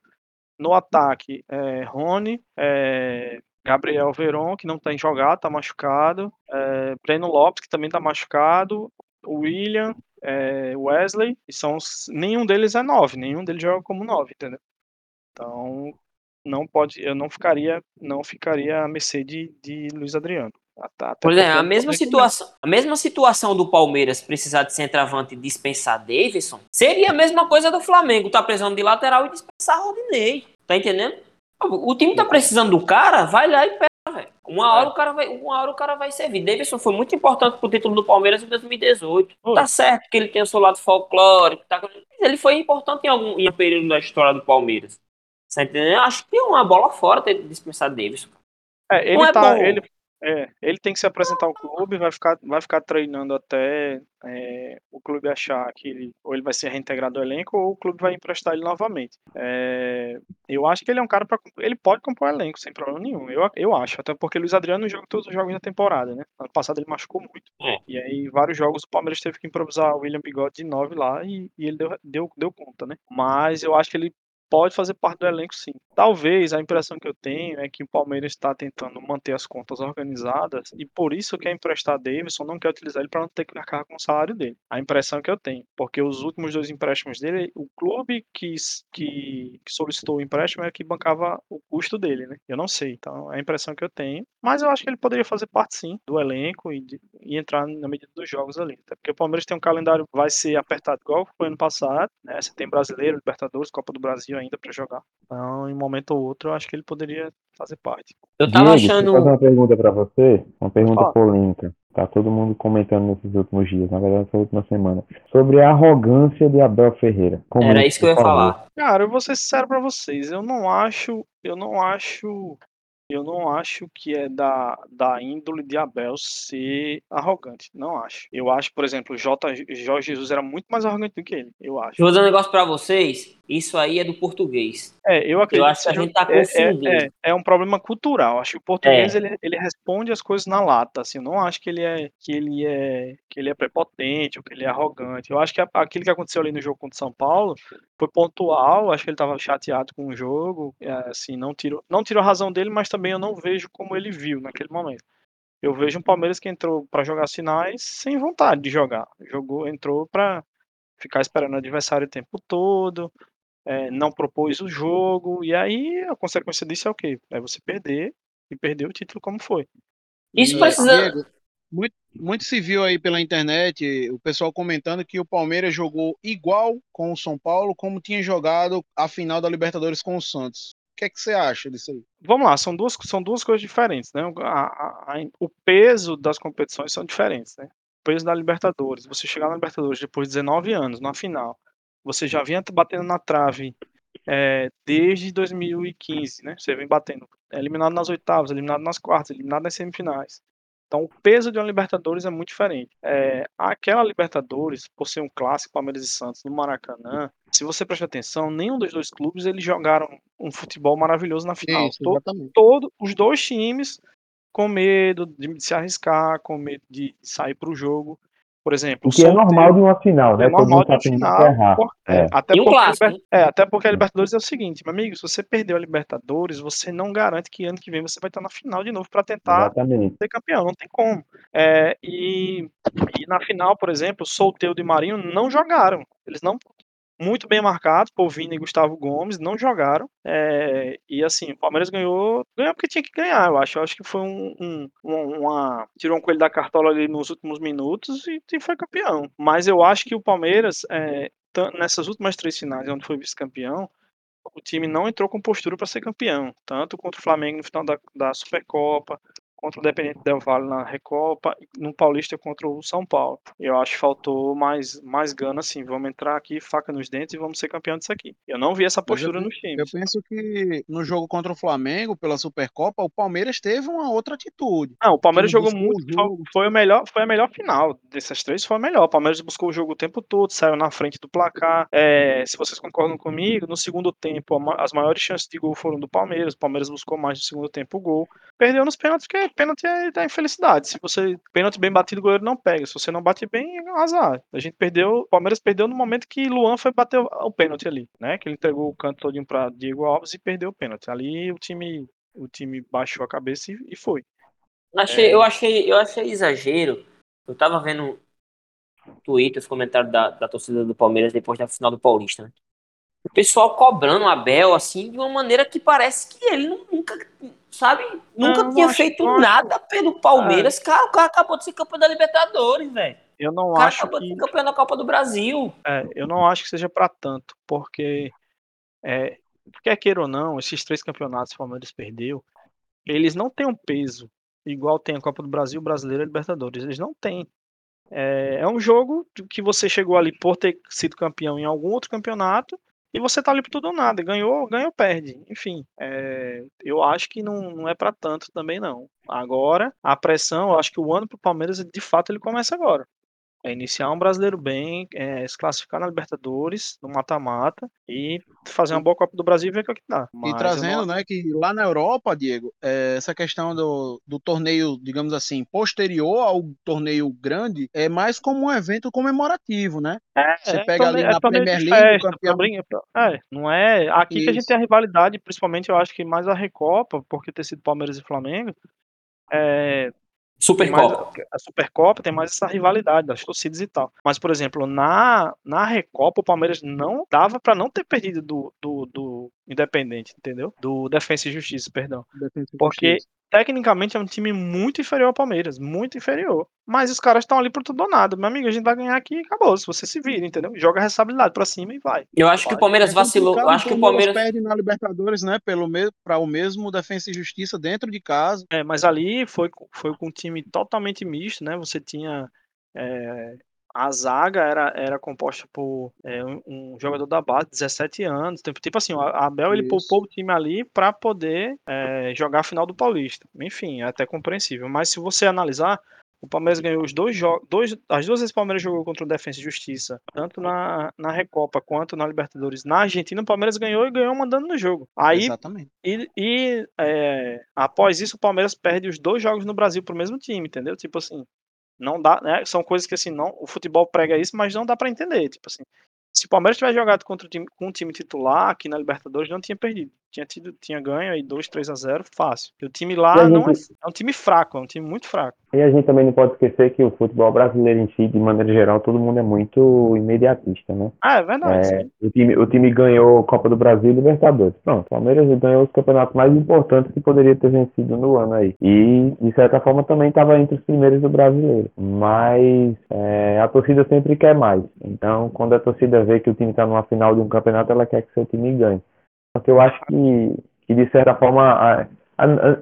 no ataque: é, Rony, é, Gabriel Veron, que não tem jogado, tá machucado. É, Breno Lopes, que também tá machucado. William, é, Wesley, e são nenhum deles é 9, nenhum deles joga como 9, entendeu? Então, não pode, eu não ficaria, não ficaria a mercê de, de Luiz Adriano. Até Por exemplo, a mesma situação, a mesma situação do Palmeiras precisar de centroavante e dispensar Davidson, seria a mesma coisa do Flamengo, tá precisando de lateral e dispensar Rodinei. Tá entendendo? O time tá precisando do cara, vai lá e. Uma hora, é. o cara vai, uma hora o cara vai servir. Davidson foi muito importante pro título do Palmeiras em 2018. Tá certo que ele tem o seu lado folclórico, tá... ele foi importante em algum em um período da história do Palmeiras. Você entendeu? Acho que é uma bola fora ter dispensado Davidson. É, ele, é tá, ele, é, ele tem que se apresentar ao clube, vai ficar, vai ficar treinando até é, o clube achar que ele, ou ele vai ser reintegrado ao elenco ou o clube vai emprestar ele novamente. É, eu acho que ele é um cara para ele pode compor o elenco sem problema nenhum. Eu, eu acho, até porque Luiz Adriano joga todos os jogos da temporada, né? Ano passado ele machucou muito. É. E aí vários jogos o Palmeiras teve que improvisar o William Bigode de 9 lá e, e ele deu, deu, deu conta, né? Mas eu acho que ele pode fazer parte do elenco sim. Talvez a impressão que eu tenho é que o Palmeiras está tentando manter as contas organizadas e por isso quer emprestar Davidson, não quer utilizar ele para não ter que arcar com o salário dele. A impressão que eu tenho, porque os últimos dois empréstimos dele, o clube que, que, que solicitou o empréstimo é que bancava o custo dele, né? Eu não sei, então é a impressão que eu tenho. Mas eu acho que ele poderia fazer parte sim do elenco e, de, e entrar na medida dos jogos ali. Até porque o Palmeiras tem um calendário vai ser apertado igual foi ano passado, né? Você tem Brasileiro, Libertadores, Copa do Brasil ainda para jogar. Então, em um momento ou outro, eu acho que ele poderia fazer parte. Eu tava Diego, achando. fazer uma pergunta para você, uma pergunta ah. polêmica. Tá todo mundo comentando nesses últimos dias, na verdade, essa última semana. Sobre a arrogância de Abel Ferreira. Como Era isso que eu ia falar. Cara, eu vou ser sincero pra vocês. Eu não acho. Eu não acho eu não acho que é da, da índole de Abel ser arrogante. Não acho. Eu acho, por exemplo, J, Jorge Jesus era muito mais arrogante do que ele. Eu acho. Vou dizer um negócio pra vocês. Isso aí é do português. É, eu acredito eu acho que a gente tá confundindo. É, é, é, um problema cultural. Acho que o português é. ele, ele responde as coisas na lata. Assim, eu não acho que ele é que ele é que ele é prepotente ou que ele é arrogante. Eu acho que aquilo que aconteceu ali no jogo contra o São Paulo foi pontual. Acho que ele estava chateado com o jogo. É, assim, não tirou não tirou a razão dele, mas também eu não vejo como ele viu naquele momento. Eu vejo um Palmeiras que entrou para jogar sinais sem vontade de jogar. Jogou, entrou para ficar esperando o adversário o tempo todo, é, não propôs o jogo, e aí a consequência disso é o quê? É você perder e perder o título como foi. Isso precisa. Muito, muito se viu aí pela internet o pessoal comentando que o Palmeiras jogou igual com o São Paulo como tinha jogado a final da Libertadores com o Santos. Que é que você acha disso aí? Vamos lá, são duas, são duas coisas diferentes, né? A, a, a, o peso das competições são diferentes, né? O peso da Libertadores, você chegar na Libertadores depois de 19 anos, na final, você já vinha batendo na trave é, desde 2015, né? Você vem batendo, é eliminado nas oitavas, eliminado nas quartas, eliminado nas semifinais. Então, o peso de uma Libertadores é muito diferente. É, aquela Libertadores, por ser um clássico, Palmeiras e Santos, no Maracanã, se você prestar atenção, nenhum dos dois clubes eles jogaram um futebol maravilhoso na final. Isso, todo, todo, os dois times com medo de se arriscar, com medo de sair para o jogo. Por exemplo, o que é normal de uma final, né? É normal de uma final. Por, é, é. Até, porque, clássico, é, até porque a Libertadores é o seguinte, meu amigo, se você perdeu a Libertadores, você não garante que ano que vem você vai estar na final de novo para tentar Exatamente. ser campeão, não tem como. É, e, e, na final, por exemplo, Solteiro e Marinho não jogaram. Eles não muito bem marcados, Vini e Gustavo Gomes, não jogaram. É, e assim, o Palmeiras ganhou, ganhou porque tinha que ganhar, eu acho. Eu acho que foi um, um uma. Tirou um coelho da cartola ali nos últimos minutos e, e foi campeão. Mas eu acho que o Palmeiras, é, nessas últimas três finais, onde foi vice-campeão, o time não entrou com postura para ser campeão, tanto contra o Flamengo no final da, da Supercopa, contra o Independente Del Valle na Recopa no Paulista contra o São Paulo. Eu acho que faltou mais, mais gana, assim, vamos entrar aqui, faca nos dentes e vamos ser campeão disso aqui. Eu não vi essa postura eu, nos times. Eu penso que no jogo contra o Flamengo, pela Supercopa, o Palmeiras teve uma outra atitude. Não, o Palmeiras jogou muito, foi, foi, o melhor, foi a melhor final dessas três, foi a melhor. O Palmeiras buscou o jogo o tempo todo, saiu na frente do placar. É, se vocês concordam comigo, no segundo tempo, as maiores chances de gol foram do Palmeiras. O Palmeiras buscou mais no segundo tempo o gol. Perdeu nos pênaltis, porque pênalti é da infelicidade. Se você pênalti bem batido, o goleiro não pega. Se você não bate bem, é azar. A gente perdeu, o Palmeiras perdeu no momento que Luan foi bater o pênalti ali, né? Que ele entregou o canto todinho para Diego Alves e perdeu o pênalti. Ali o time, o time baixou a cabeça e, e foi. Achei, é... eu achei, eu achei exagero. Eu tava vendo Twitter, os comentários da, da torcida do Palmeiras depois da final do Paulista, né? o pessoal cobrando o Abel, assim, de uma maneira que parece que ele nunca, sabe, nunca não, tinha feito acho, nada pelo Palmeiras. É. Cara, o cara acabou de ser campeão da Libertadores, velho. Eu não cara acho acabou que... de ser campeão da Copa do Brasil. É, eu não acho que seja para tanto, porque, é, quer queira ou não, esses três campeonatos que o Palmeiras perdeu, eles não têm um peso igual tem a Copa do Brasil, Brasileiro e Libertadores. Eles não têm. É, é um jogo que você chegou ali por ter sido campeão em algum outro campeonato e você tá ali por tudo ou nada, ganhou, ganhou, perde. Enfim, é, eu acho que não, não é para tanto também não. Agora, a pressão, eu acho que o ano pro Palmeiras, de fato, ele começa agora. É iniciar um brasileiro bem, é, se classificar na Libertadores, no mata-mata, e fazer uma boa Copa do Brasil e ver o que, é que dá. Mas e trazendo, não... né, que lá na Europa, Diego, é, essa questão do, do torneio, digamos assim, posterior ao torneio grande, é mais como um evento comemorativo, né? É, Você é, pega ali é na Premier League, festa, campeão... É, não é. Aqui Isso. que a gente tem a rivalidade, principalmente eu acho que mais a Recopa, porque ter sido Palmeiras e Flamengo, é, Supercopa. a Supercopa tem mais essa rivalidade das torcidas e tal. Mas, por exemplo, na, na Recopa, o Palmeiras não dava para não ter perdido do, do, do, Independente, entendeu? Do Defensa e Justiça, perdão. Defensa Porque Justiça tecnicamente é um time muito inferior ao Palmeiras, muito inferior. Mas os caras estão ali por tudo ou nada. Meu amigo, a gente vai ganhar aqui e acabou. Se você se vira, entendeu? Joga a responsabilidade pra cima e vai. Eu acho vai. que o Palmeiras vacilou. Eu acho que o Palmeiras perde na Libertadores, né? Pelo mesmo para o mesmo Defensa e Justiça dentro de casa. É, mas ali foi foi com um time totalmente misto, né? Você tinha é, a zaga era, era composta por é, um, um, jogador da base, 17 anos. Tipo, tipo assim, a Abel ele poupou o time ali para poder é, jogar a final do Paulista. Enfim, é até compreensível. Mas se você analisar, o Palmeiras ganhou os dois jogos. Dois, as duas vezes o Palmeiras jogou contra o Defensa e Justiça, tanto na, na Recopa quanto na Libertadores. Na Argentina, o Palmeiras ganhou e ganhou mandando no jogo. Aí, Exatamente. E, e é, após isso, o Palmeiras perde os dois jogos no Brasil pro mesmo time, entendeu? Tipo assim, não dá, né? São coisas que assim, não, o futebol prega isso, mas não dá para entender. Tipo assim, se o Palmeiras tivesse jogado contra o time, com o time titular aqui na Libertadores, não tinha perdido tinha tido, tinha ganho aí 2, 3 a 0 fácil. E o time lá gente... não é, é, um time fraco, é um time muito fraco. E a gente também não pode esquecer que o futebol brasileiro em si, de maneira geral, todo mundo é muito imediatista, né? Ah, é verdade. É, o, time, o time ganhou Copa do Brasil e Libertadores. Pronto, o Palmeiras ganhou os campeonatos mais importantes que poderia ter vencido no ano aí. E, de certa forma, também estava entre os primeiros do brasileiro. Mas é, a torcida sempre quer mais. Então, quando a torcida vê que o time está numa final de um campeonato, ela quer que seu time ganhe. Porque eu acho que, que de certa forma,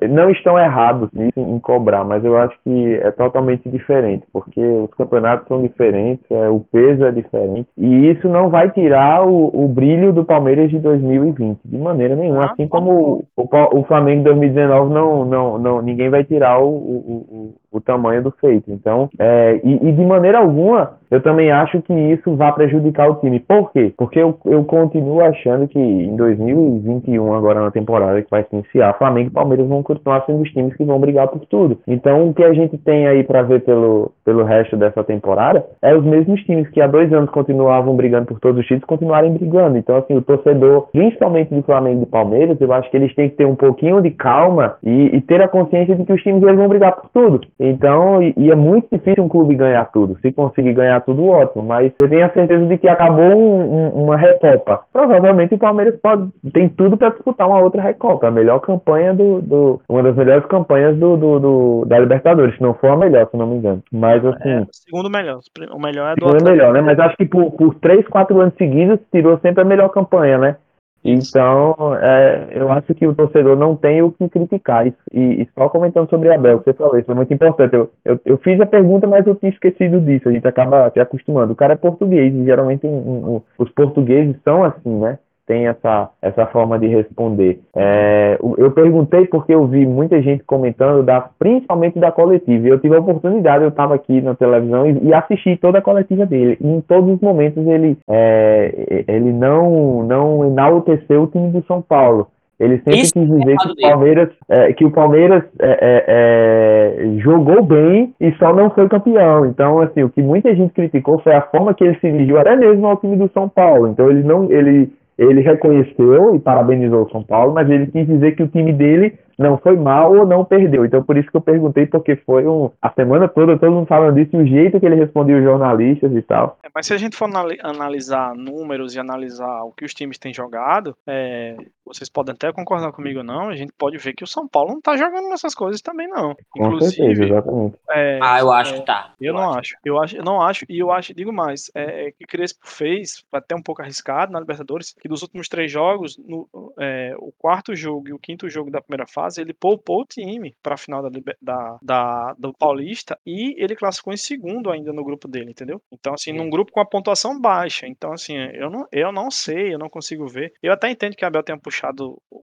não estão errados nisso em cobrar, mas eu acho que é totalmente diferente, porque os campeonatos são diferentes, é, o peso é diferente, e isso não vai tirar o, o brilho do Palmeiras de 2020, de maneira nenhuma, assim como o, o, o Flamengo de 2019 não, não, não, ninguém vai tirar o, o, o tamanho do feito. Então, é, e, e, de maneira alguma, eu também acho que isso vai prejudicar o time. Por quê? Porque eu, eu continuo achando que em 2021, agora na temporada que vai se iniciar, Flamengo e Palmeiras vão continuar sendo os times que vão brigar por tudo. Então, o que a gente tem aí para ver pelo, pelo resto dessa temporada é os mesmos times que há dois anos continuavam brigando por todos os títulos continuarem brigando. Então, assim, o torcedor, principalmente do Flamengo e do Palmeiras, eu acho que eles têm que ter um pouquinho de calma e, e ter a consciência de que os times eles vão brigar por tudo. Então, e, é muito difícil um clube ganhar tudo. Se conseguir ganhar tudo, ótimo. Mas eu tenho a certeza de que acabou um, um, uma recopa. Provavelmente o Palmeiras pode, tem tudo para disputar uma outra recopa. A melhor campanha do. do uma das melhores campanhas do, do, do, da Libertadores. Se não for a melhor, se não me engano. Mas assim. É, segundo melhor. O melhor é do. Segundo é melhor, né? Mas acho que por, por 3, 4 anos seguidos tirou sempre a melhor campanha, né? Então, é, eu acho que o torcedor não tem o que criticar. E, e só comentando sobre Abel, você falou, isso é muito importante. Eu, eu, eu, fiz a pergunta, mas eu tinha esquecido disso. A gente acaba se acostumando. O cara é português, e geralmente um, um, os portugueses são assim, né? Tem essa, essa forma de responder. É, eu perguntei porque eu vi muita gente comentando, da, principalmente da coletiva. Eu tive a oportunidade, eu estava aqui na televisão e, e, assisti toda a coletiva dele. E em todos os momentos ele, é, ele não, não enalteceu o time do São Paulo. Ele sempre Isso quis dizer é que o Palmeiras, é, que o Palmeiras é, é, é, jogou bem e só não foi campeão. Então, assim, o que muita gente criticou foi a forma que ele se dirigiu até mesmo ao time do São Paulo. Então, ele não, ele ele reconheceu e parabenizou o São Paulo, mas ele quis dizer que o time dele não foi mal ou não perdeu. Então, por isso que eu perguntei, porque foi um, a semana toda todo mundo falando disso, e o jeito que ele respondeu os jornalistas e tal. É, mas se a gente for analisar números e analisar o que os times têm jogado, é, vocês podem até concordar comigo ou não, a gente pode ver que o São Paulo não tá jogando nessas coisas também, não. Com Inclusive, certeza, exatamente. É, ah, eu acho é, que tá. Eu, eu não acho. acho. Eu acho, eu não acho, e eu acho, digo mais, é, é que Crespo fez, até um pouco arriscado na Libertadores, que dos últimos três jogos, no, é, o quarto jogo e o quinto jogo da primeira fase, ele poupou o time para a final da, da, da, do Paulista e ele classificou em segundo ainda no grupo dele, entendeu? Então, assim, num grupo com a pontuação baixa. Então, assim, eu não, eu não sei, eu não consigo ver. Eu até entendo que a Abel tenha puxado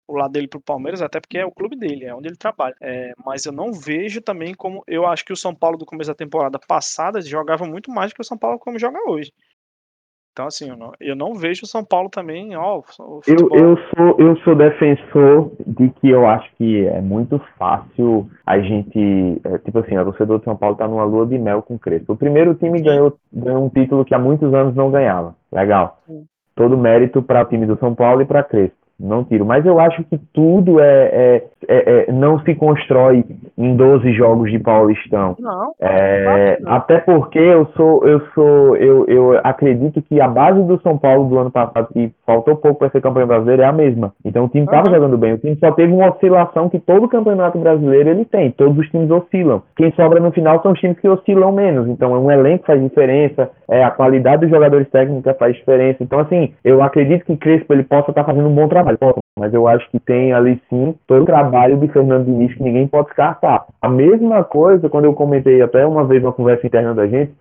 o lado dele pro Palmeiras, até porque é o clube dele, é onde ele trabalha. É, mas eu não vejo também como. Eu acho que o São Paulo do começo da temporada passada jogava muito mais do que o São Paulo como joga hoje. Então, assim, eu não, eu não vejo o São Paulo também, ó. Eu, eu, sou, eu sou defensor de que eu acho que é muito fácil a gente. É, tipo assim, o torcedor de São Paulo tá numa lua de mel com o Crespo. O primeiro time ganhou, ganhou um título que há muitos anos não ganhava. Legal. Todo mérito para o time do São Paulo e para Crespo não tiro. Mas eu acho que tudo é, é, é, é, não se constrói em 12 jogos de Paulistão. Não, é, não. Até porque eu sou, eu sou, eu, eu acredito que a base do São Paulo do ano passado, que faltou pouco para ser campeão brasileiro, é a mesma. Então o time estava uhum. jogando bem. O time só teve uma oscilação que todo campeonato brasileiro ele tem. Todos os times oscilam. Quem sobra no final são os times que oscilam menos. Então um elenco faz diferença, é, a qualidade dos jogadores técnicos faz diferença. Então, assim, eu acredito que Crespo ele possa estar tá fazendo um bom trabalho mas eu acho que tem ali sim todo o trabalho de Fernando Diniz que ninguém pode descartar. A mesma coisa quando eu comentei até uma vez uma conversa interna da gente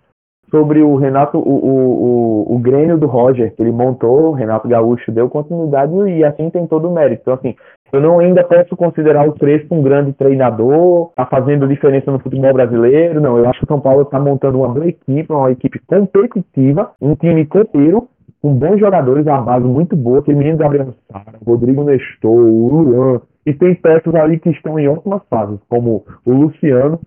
sobre o Renato, o, o, o, o Grêmio do Roger, que ele montou, o Renato Gaúcho deu continuidade e assim tem todo o mérito. Então, assim, eu não ainda posso considerar o Crespo um grande treinador, tá fazendo diferença no futebol brasileiro, não. Eu acho que o São Paulo está montando uma boa equipe, uma equipe competitiva, um time copeiro, com bons jogadores, uma base muito boa, aquele menino Gabriel Sara, Rodrigo Nestor, Luan, e tem peças ali que estão em ótimas fases, como o Luciano,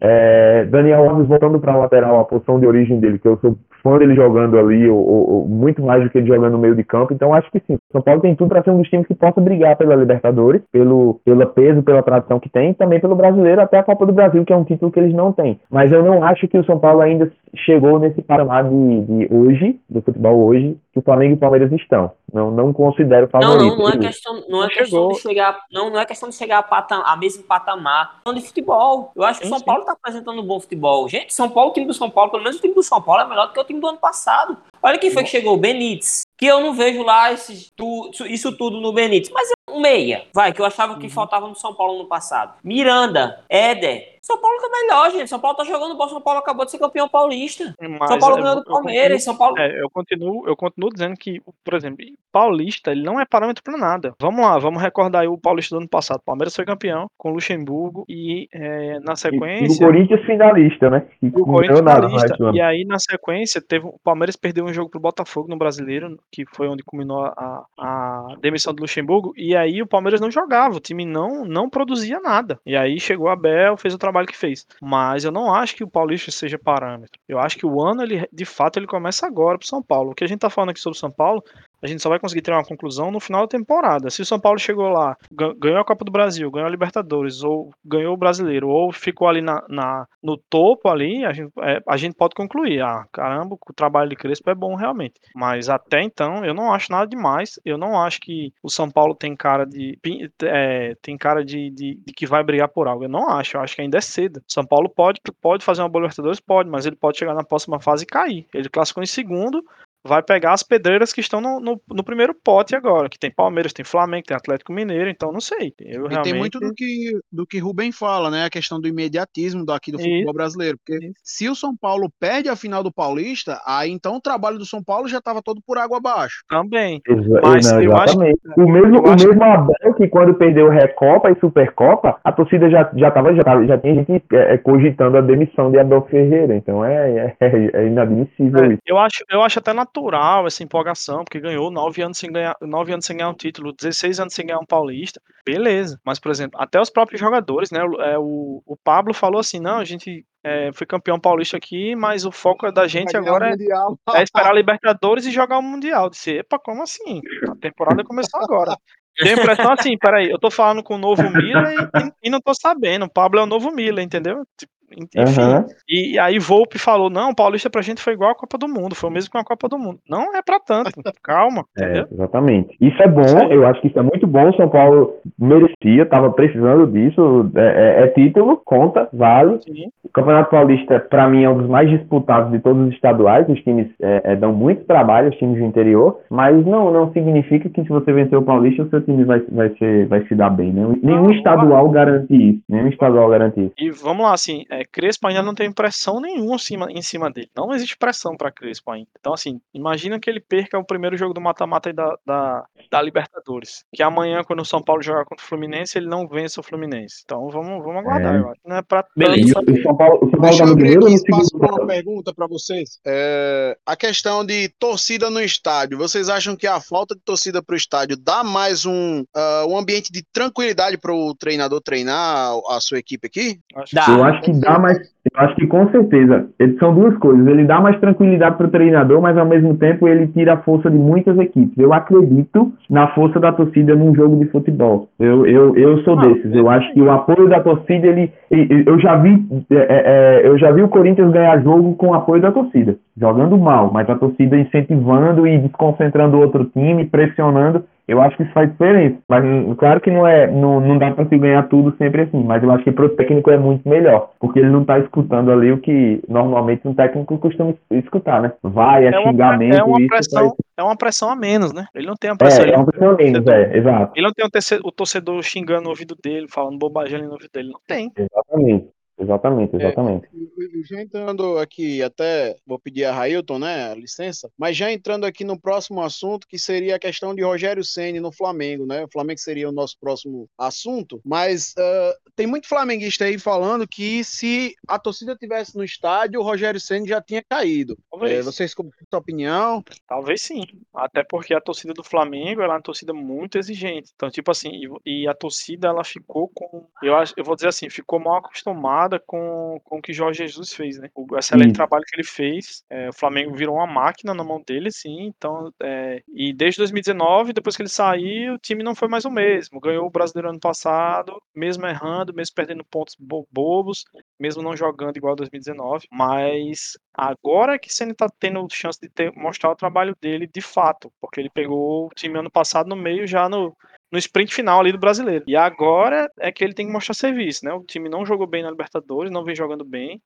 é, Daniel Alves voltando para a lateral, a posição de origem dele, que eu sou fã dele jogando ali, ou, ou, muito mais do que ele jogando no meio de campo. Então acho que sim. São Paulo tem tudo para ser um dos times que possa brigar pela Libertadores, pelo, pelo peso, pela tradição que tem, e também pelo brasileiro, até a Copa do Brasil, que é um título que eles não têm. Mas eu não acho que o São Paulo ainda chegou nesse patamar de, de hoje, do futebol hoje, que o Flamengo e o Palmeiras estão. Não, não considero favorito. Não, não, não é questão, não é questão de chegar, não, não é questão de chegar a, patam, a mesmo patamar de futebol. Eu acho que o São Paulo está apresentando um bom futebol. Gente, São Paulo, o time do São Paulo, pelo menos o time do São Paulo é melhor do que o time do ano passado. Olha quem foi que chegou, o Benítez. Que eu não vejo lá esses, tu, isso tudo no Benítez. Mas é um meia, vai, que eu achava que uhum. faltava no São Paulo no passado. Miranda, Éder, são Paulo tá melhor, gente. São Paulo tá jogando bom. São Paulo acabou de ser campeão paulista. Mas São Paulo é, ganhou do Palmeiras. São Paulo. É, eu continuo, eu continuo dizendo que, por exemplo, Paulista ele não é parâmetro para nada. Vamos lá, vamos recordar aí o Paulista do ano passado. Palmeiras foi campeão com Luxemburgo e é, na sequência. E, o Corinthians finalista, né? E o Corinthians finalista. E aí na sequência teve o Palmeiras perdeu um jogo pro Botafogo no Brasileiro, que foi onde culminou a, a demissão do Luxemburgo. E aí o Palmeiras não jogava, o time não não produzia nada. E aí chegou a Bel, fez o trabalho trabalho que fez. Mas eu não acho que o Paulista seja parâmetro. Eu acho que o ano, ele, de fato, ele começa agora pro São Paulo. O que a gente tá falando aqui sobre o São Paulo a gente só vai conseguir ter uma conclusão no final da temporada. Se o São Paulo chegou lá, ganhou a Copa do Brasil, ganhou a Libertadores, ou ganhou o Brasileiro, ou ficou ali na, na no topo ali, a gente, é, a gente pode concluir. Ah, caramba, o trabalho de Crespo é bom realmente. Mas até então, eu não acho nada demais. Eu não acho que o São Paulo tem cara de. É, tem cara de, de, de, que vai brigar por algo. Eu não acho. Eu acho que ainda é cedo. São Paulo pode, pode fazer uma boa Libertadores? Pode, mas ele pode chegar na próxima fase e cair. Ele classificou em segundo, vai pegar as pedreiras que estão no, no, no, primeiro pote agora, que tem Palmeiras, tem Flamengo, tem Atlético Mineiro, então não sei. Eu e realmente... tem muito do que, do que Rubem fala, né? A questão do imediatismo daqui do futebol brasileiro. Porque Isso. se o São Paulo perde a final do Paulista, aí então o trabalho do São Paulo já estava todo por água abaixo. Também. Exa Mas não, eu acho O mesmo, o mesmo Abel que quando perdeu Recopa e Supercopa, a torcida já, já, tava, já, tava, já tinha gente é, é, cogitando a demissão de Abel Ferreira. Então é, é, é inadmissível é, isso. Eu acho, eu acho até natural natural essa empolgação, porque ganhou nove anos sem ganhar, nove anos sem ganhar um título, 16 anos sem ganhar um paulista, beleza. Mas, por exemplo, até os próprios jogadores, né? É, o, o Pablo falou assim: não, a gente é, foi campeão paulista aqui, mas o foco da gente agora é, é, esperar a Libertadores e jogar o Mundial. Disse, epa, como assim? A temporada começou agora. Tem a impressão assim, peraí, eu tô falando com o novo Miller e, e, não tô sabendo. O Pablo é o novo Miller, entendeu? Tipo, enfim. Uhum. E, aí Volpe falou: não, Paulista pra gente foi igual a Copa do Mundo, foi o mesmo com a Copa do Mundo. Não é pra tanto, calma. É, exatamente. Isso é bom, eu acho que isso é muito bom. São Paulo merecia, tava precisando disso. É, é, é título, conta, vale. Sim. O Campeonato Paulista, pra mim, é um dos mais disputados de todos os estaduais. Os times é, é, dão muito trabalho, os times do interior, mas não, não significa que se você vencer o Paulista, o seu time vai, vai, ser, vai se dar bem. Né? Nenhum não, estadual garante isso. Nenhum estadual garante isso. E vamos lá, assim, é, Crespo ainda não tem pressão nenhuma cima, em cima dele. Não existe pressão para Crespo ainda. Então, assim, imagina que ele perca o primeiro jogo do mata-mata da, da, da, Libertadores. Que amanhã, quando o São Paulo jogar contra o Fluminense, ele não vença o Fluminense. Então, vamos, vamos aguardar, é. eu acho. Não é pra Beleza. O São Paulo, o São Paulo Deixa tá eu abrir aqui espaço para uma pergunta para vocês. É, a questão de torcida no estádio. Vocês acham que a falta de torcida para o estádio dá mais um, uh, um ambiente de tranquilidade para o treinador treinar a sua equipe aqui? Dá. Eu acho que dá, mas eu acho que com certeza. São duas coisas. Ele dá mais tranquilidade para o treinador, mas ao mesmo tempo ele tira a força de muitas equipes. Eu acredito na força da torcida num jogo de futebol. Eu, eu, eu sou desses. Eu acho que o apoio da torcida, ele, eu já vi, é, é, é, eu já vi o Corinthians ganhar jogo com o apoio da torcida, jogando mal, mas a torcida incentivando e desconcentrando o outro time, pressionando. Eu acho que isso faz diferença. Mas claro que não é, não, não dá para se ganhar tudo sempre assim. Mas eu acho que pro técnico é muito melhor, porque ele não tá escutando ali o que normalmente um técnico costuma escutar, né? Vai, é, é xingamento. É uma pressão, faz... é uma pressão a menos, né? Ele não tem uma pressão. É, é uma pressão a menos, é, exato. Ele não tem o torcedor xingando no ouvido dele, falando bobagem no ouvido dele. Não tem. Exatamente. Exatamente, é, exatamente. É, já entrando aqui, até vou pedir a Railton, né, a licença, mas já entrando aqui no próximo assunto, que seria a questão de Rogério Ceni no Flamengo, né? O Flamengo seria o nosso próximo assunto, mas uh, tem muito flamenguista aí falando que se a torcida tivesse no estádio, o Rogério Ceni já tinha caído. É, vocês com sua opinião? Talvez sim, até porque a torcida do Flamengo é uma torcida muito exigente. Então, tipo assim, e, e a torcida ela ficou com, eu acho, eu vou dizer assim, ficou mal acostumada com, com o que Jorge Jesus fez, né? O excelente trabalho que ele fez. É, o Flamengo virou uma máquina na mão dele, sim. Então, é, e desde 2019, depois que ele saiu, o time não foi mais o mesmo. Ganhou o Brasileiro ano passado, mesmo errando, mesmo perdendo pontos bo bobos, mesmo não jogando igual a 2019. Mas agora é que você está tendo chance de ter, mostrar o trabalho dele de fato, porque ele pegou o time ano passado no meio já no no sprint final ali do brasileiro. E agora é que ele tem que mostrar serviço, né? O time não jogou bem na Libertadores, não vem jogando bem.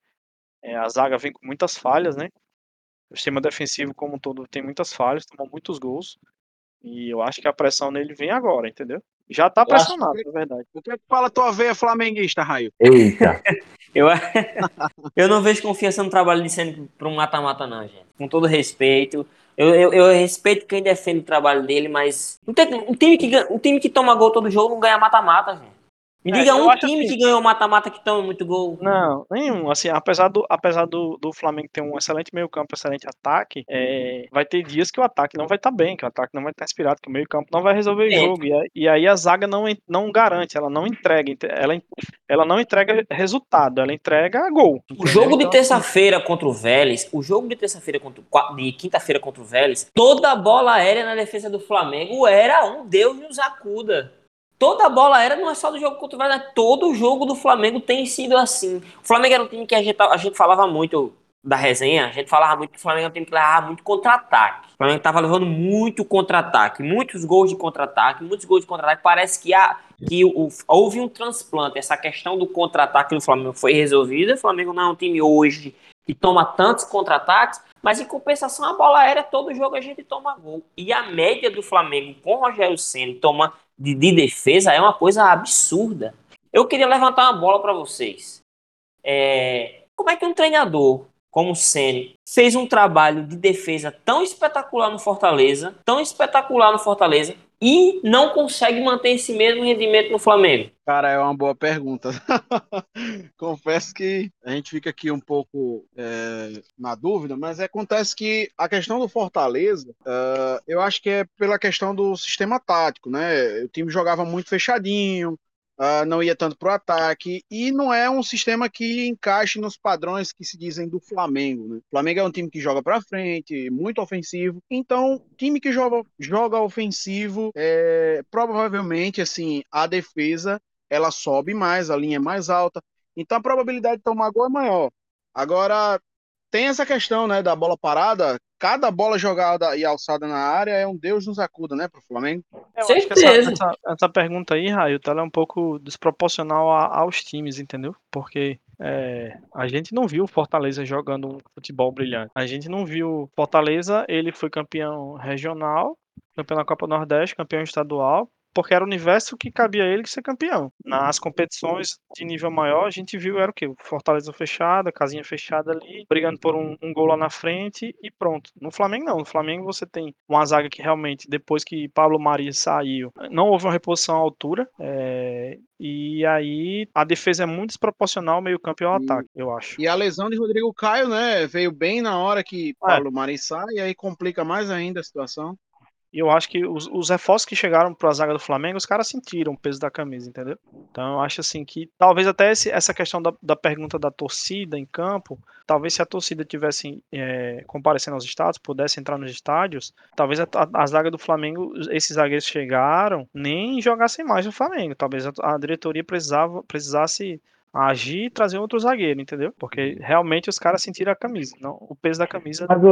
É, a zaga vem com muitas falhas, né? O sistema defensivo, como um todo, tem muitas falhas, tomou muitos gols. E eu acho que a pressão nele vem agora, entendeu? Já tá pressionado, na verdade. O que, é que fala tua veia flamenguista, Raio? Eita! eu, eu não vejo confiança no trabalho de sendo para um mata-mata, não, gente. Com todo respeito. Eu, eu, eu, respeito quem defende o trabalho dele, mas um time, que, um time que toma gol todo jogo não ganha mata-mata, gente. Me é, diga um time assim, que ganhou mata-mata que toma muito gol. Não, nenhum. Assim, apesar do, apesar do, do Flamengo ter um excelente meio-campo, excelente ataque, é, vai ter dias que o ataque não vai estar tá bem, que o ataque não vai estar tá inspirado, que o meio-campo não vai resolver o é. jogo. E, e, aí a zaga não, não garante, ela não entrega. Ela, ela não entrega resultado, ela entrega gol. O jogo de então, terça-feira contra o Vélez, o jogo de terça-feira contra de quinta-feira contra o Vélez, toda a bola aérea na defesa do Flamengo era um Deus nos acuda toda a bola aérea não é só do jogo contra o Vasco, todo o jogo do Flamengo tem sido assim. O Flamengo era um time que a gente, a gente falava muito da resenha, a gente falava muito que o Flamengo é um time que levava muito contra-ataque. O Flamengo estava levando muito contra-ataque, muitos gols de contra-ataque, muitos gols de contra-ataque. Parece que, a, que o, houve um transplante, essa questão do contra-ataque do Flamengo foi resolvida. O Flamengo não é um time hoje que toma tantos contra-ataques, mas em compensação a bola aérea, todo jogo a gente toma gol. E a média do Flamengo com o Rogério Senna toma de, de defesa é uma coisa absurda. Eu queria levantar uma bola para vocês. É, como é que um treinador como o Ceni fez um trabalho de defesa tão espetacular no Fortaleza, tão espetacular no Fortaleza, e não consegue manter esse mesmo rendimento no Flamengo? Cara, é uma boa pergunta. Confesso que a gente fica aqui um pouco é, na dúvida, mas acontece que a questão do Fortaleza, uh, eu acho que é pela questão do sistema tático, né? O time jogava muito fechadinho, uh, não ia tanto para o ataque, e não é um sistema que encaixe nos padrões que se dizem do Flamengo. Né? O Flamengo é um time que joga para frente, muito ofensivo, então, time que joga, joga ofensivo, é, provavelmente, assim, a defesa ela sobe mais, a linha é mais alta, então a probabilidade de tomar gol é maior. Agora, tem essa questão, né, da bola parada. Cada bola jogada e alçada na área é um Deus nos acuda, né, pro Flamengo. Eu Certeza. Essa, essa, essa, pergunta aí, Raio, ela é um pouco desproporcional a, aos times, entendeu? Porque é, a gente não viu Fortaleza jogando um futebol brilhante. A gente não viu Fortaleza, ele foi campeão regional, campeão da Copa Nordeste, campeão estadual, porque era o universo que cabia a ele ser campeão. Nas competições de nível maior, a gente viu era o quê? Fortaleza fechada, casinha fechada ali, brigando por um, um, gol lá na frente e pronto. No Flamengo não, no Flamengo você tem uma zaga que realmente, depois que Pablo Maria saiu, não houve uma reposição à altura, é... e aí a defesa é muito desproporcional meio campo e ao ataque, eu acho. E a lesão de Rodrigo Caio, né, veio bem na hora que é. Pablo é. Maria sai, e aí complica mais ainda a situação. E eu acho que os, os reforços que chegaram para a zaga do Flamengo, os caras sentiram o peso da camisa, entendeu? Então eu acho assim que talvez até esse, essa questão da, da pergunta da torcida em campo, talvez se a torcida tivesse é, comparecendo aos estádios, pudesse entrar nos estádios, talvez a, a, a, zaga do Flamengo, esses zagueiros chegaram, nem jogassem mais no Flamengo. Talvez a, a diretoria precisava, precisasse agir e trazer outro zagueiro, entendeu? Porque realmente os caras sentiram a camisa, não o peso da camisa. Mas,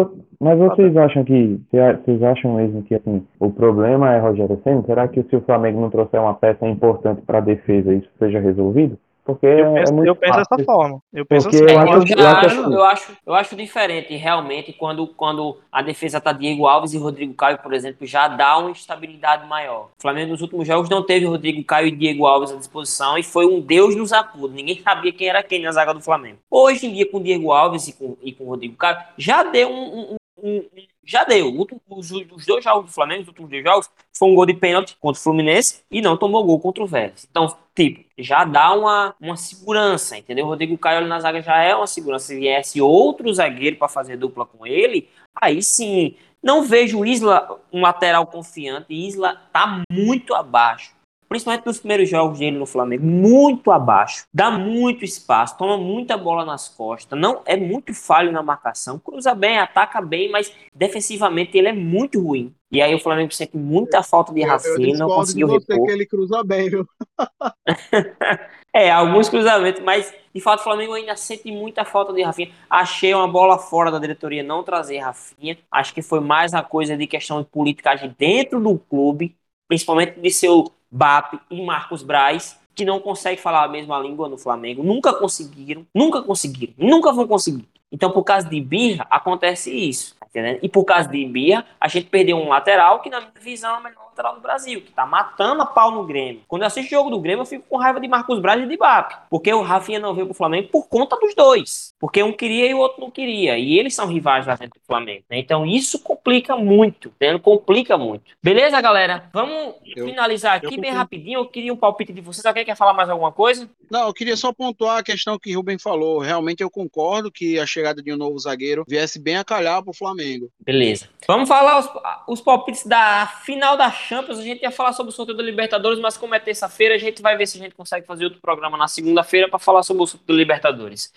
mas vocês acham que vocês acham mesmo que assim, o problema é Rogério Senna? Será que se o Flamengo não trouxer uma peça importante para a defesa, isso seja resolvido? Porque eu penso, é muito eu penso dessa forma. Eu penso Porque assim. eu É, acho- eu, acho assim. eu, acho, eu acho diferente, realmente, quando, quando a defesa tá Diego Alves e Rodrigo Caio, por exemplo, já dá uma estabilidade maior. O Flamengo nos últimos jogos não teve Rodrigo Caio e Diego Alves à disposição e foi um Deus nos acuda. Ninguém sabia quem era quem na zaga do Flamengo. Hoje em dia, com Diego Alves e com, e com Rodrigo Caio, já deu um. um- um- um- já deu. Os, os dois jogos do Flamengo, os últimos dois jogos, foi um gol de pênalti contra o Fluminense e não tomou gol contra o Vélez. Então, tipo, já dá uma, uma segurança, entendeu? O Rodrigo Caio na zaga já é uma segurança. Se viesse outro zagueiro para fazer dupla com ele, aí sim. Não vejo Isla um lateral confiante. Isla tá muito abaixo. Principalmente nos primeiros jogos dele no Flamengo, muito abaixo. Dá muito espaço, toma muita bola nas costas. Não é muito falho na marcação. Cruza bem, ataca bem, mas defensivamente ele é muito ruim. E aí o Flamengo sente muita falta de Rafinha, não discordo de conseguiu você repor. que ele cruza bem, viu? É, alguns cruzamentos, mas de fato o Flamengo ainda sente muita falta de Rafinha. Achei uma bola fora da diretoria não trazer Rafinha. Acho que foi mais uma coisa de questão de politicagem dentro do clube, principalmente de seu BAP e Marcos Braz, que não consegue falar a mesma língua no Flamengo. Nunca conseguiram, nunca conseguiram, nunca vão conseguir. Então, por causa de birra, acontece isso. tá? E por causa de birra, a gente perdeu um lateral que, na minha visão, é o melhor lateral do Brasil, que tá matando a pau no Grêmio. Quando eu assisto o jogo do Grêmio, eu fico com raiva de Marcos Braz e de BAP. Porque o Rafinha não veio pro Flamengo por conta dos dois. Porque um queria e o outro não queria. E eles são rivais lá dentro do Flamengo. né? Então isso complica muito. Entendeu? Complica muito. Beleza, galera? Vamos Eu- finalizar aqui eu bem rapidinho. Eu queria um palpite de vocês. Alguém quer falar mais alguma coisa? Não, eu queria só pontuar a questão que o Rubem falou. Realmente eu concordo que a chegada de um novo zagueiro viesse bem a calhar pro Flamengo. Beleza. Vamos falar os, os palpites da final da Champions. A gente ia falar sobre o sorteio da Libertadores, mas como é terça-feira, a gente vai ver se a gente consegue fazer outro programa na segunda-feira para falar sobre o sorteio da Libertadores.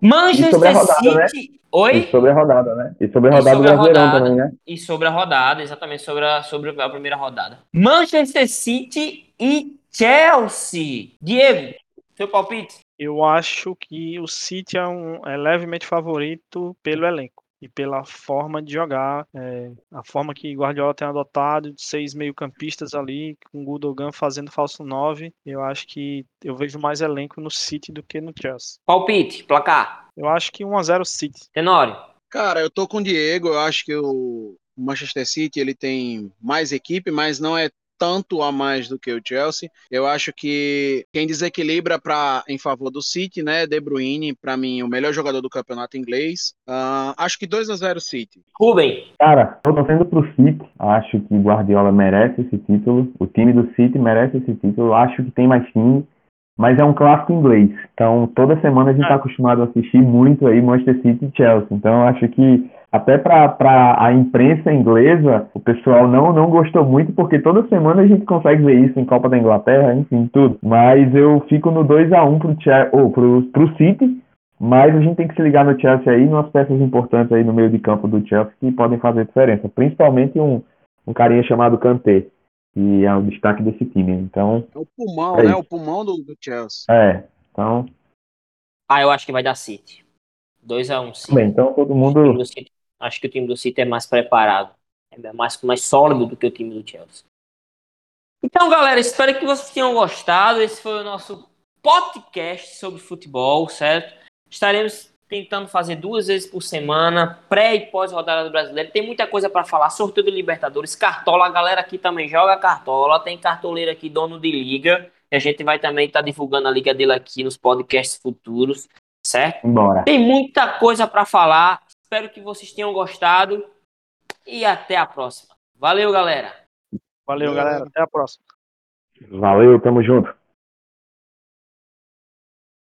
Manchester E sobre a rodada, né? City. Oi? E sobre a rodada, né? E sobre a E rodada sobre a do Brasileirão rodada. também, né? E sobre a rodada, exatamente sobre a, sobre a primeira rodada. Manchester City e Chelsea. Diego, seu palpite? Eu acho que o City é, um, é levemente favorito pelo elenco e pela forma de jogar, é, a forma que Guardiola tem adotado de seis meio-campistas ali, com o Gundogan fazendo falso 9. Eu acho que eu vejo mais elenco no City do que no Chelsea. Palpite, placar. Eu acho que 1 a 0 City. Tenório. Cara, eu tô com o Diego. Eu acho que o Manchester City ele tem mais equipe, mas não é tanto a mais do que o Chelsea. Eu acho que quem desequilibra para em favor do City, né? De Bruyne, para mim, o melhor jogador do campeonato inglês. Ah, acho que 2 a 0 City. Rubem. Cara, eu tô torcendo pro City. Acho que Guardiola merece esse título. O time do City merece esse título. Acho que tem mais time. Mas é um clássico inglês. Então, toda semana a gente tá acostumado a assistir muito aí Manchester City e Chelsea. Então, eu acho que até para a imprensa inglesa, o pessoal não, não gostou muito, porque toda semana a gente consegue ver isso em Copa da Inglaterra, enfim, tudo. Mas eu fico no 2 a 1 pro, Chel- ou pro, pro City. Mas a gente tem que se ligar no Chelsea aí, umas peças importantes aí no meio de campo do Chelsea que podem fazer diferença. Principalmente um, um carinha chamado Kanté, que é o destaque desse time. Então, É o pulmão, É né? isso. O pulmão do, do Chelsea. é. Então, Ah, eu acho que vai dar City. 2x1 City. bem, então todo mundo. Acho que o time do City é mais preparado. É mais, mais sólido do que o time do Chelsea. Então, galera, espero que vocês tenham gostado. Esse foi o nosso podcast sobre futebol, certo? Estaremos tentando fazer duas vezes por semana, pré e pós-rodada do brasileiro. Tem muita coisa para falar. Sorteio do Libertadores, Cartola. A galera aqui também joga Cartola. Tem cartoleiro aqui, dono de liga. E a gente vai também estar divulgando a liga dele aqui nos podcasts futuros, certo? Embora. Tem muita coisa para falar. Espero que vocês tenham gostado. E até a próxima. Valeu, galera. Valeu, galera. Até a próxima. Valeu, tamo junto.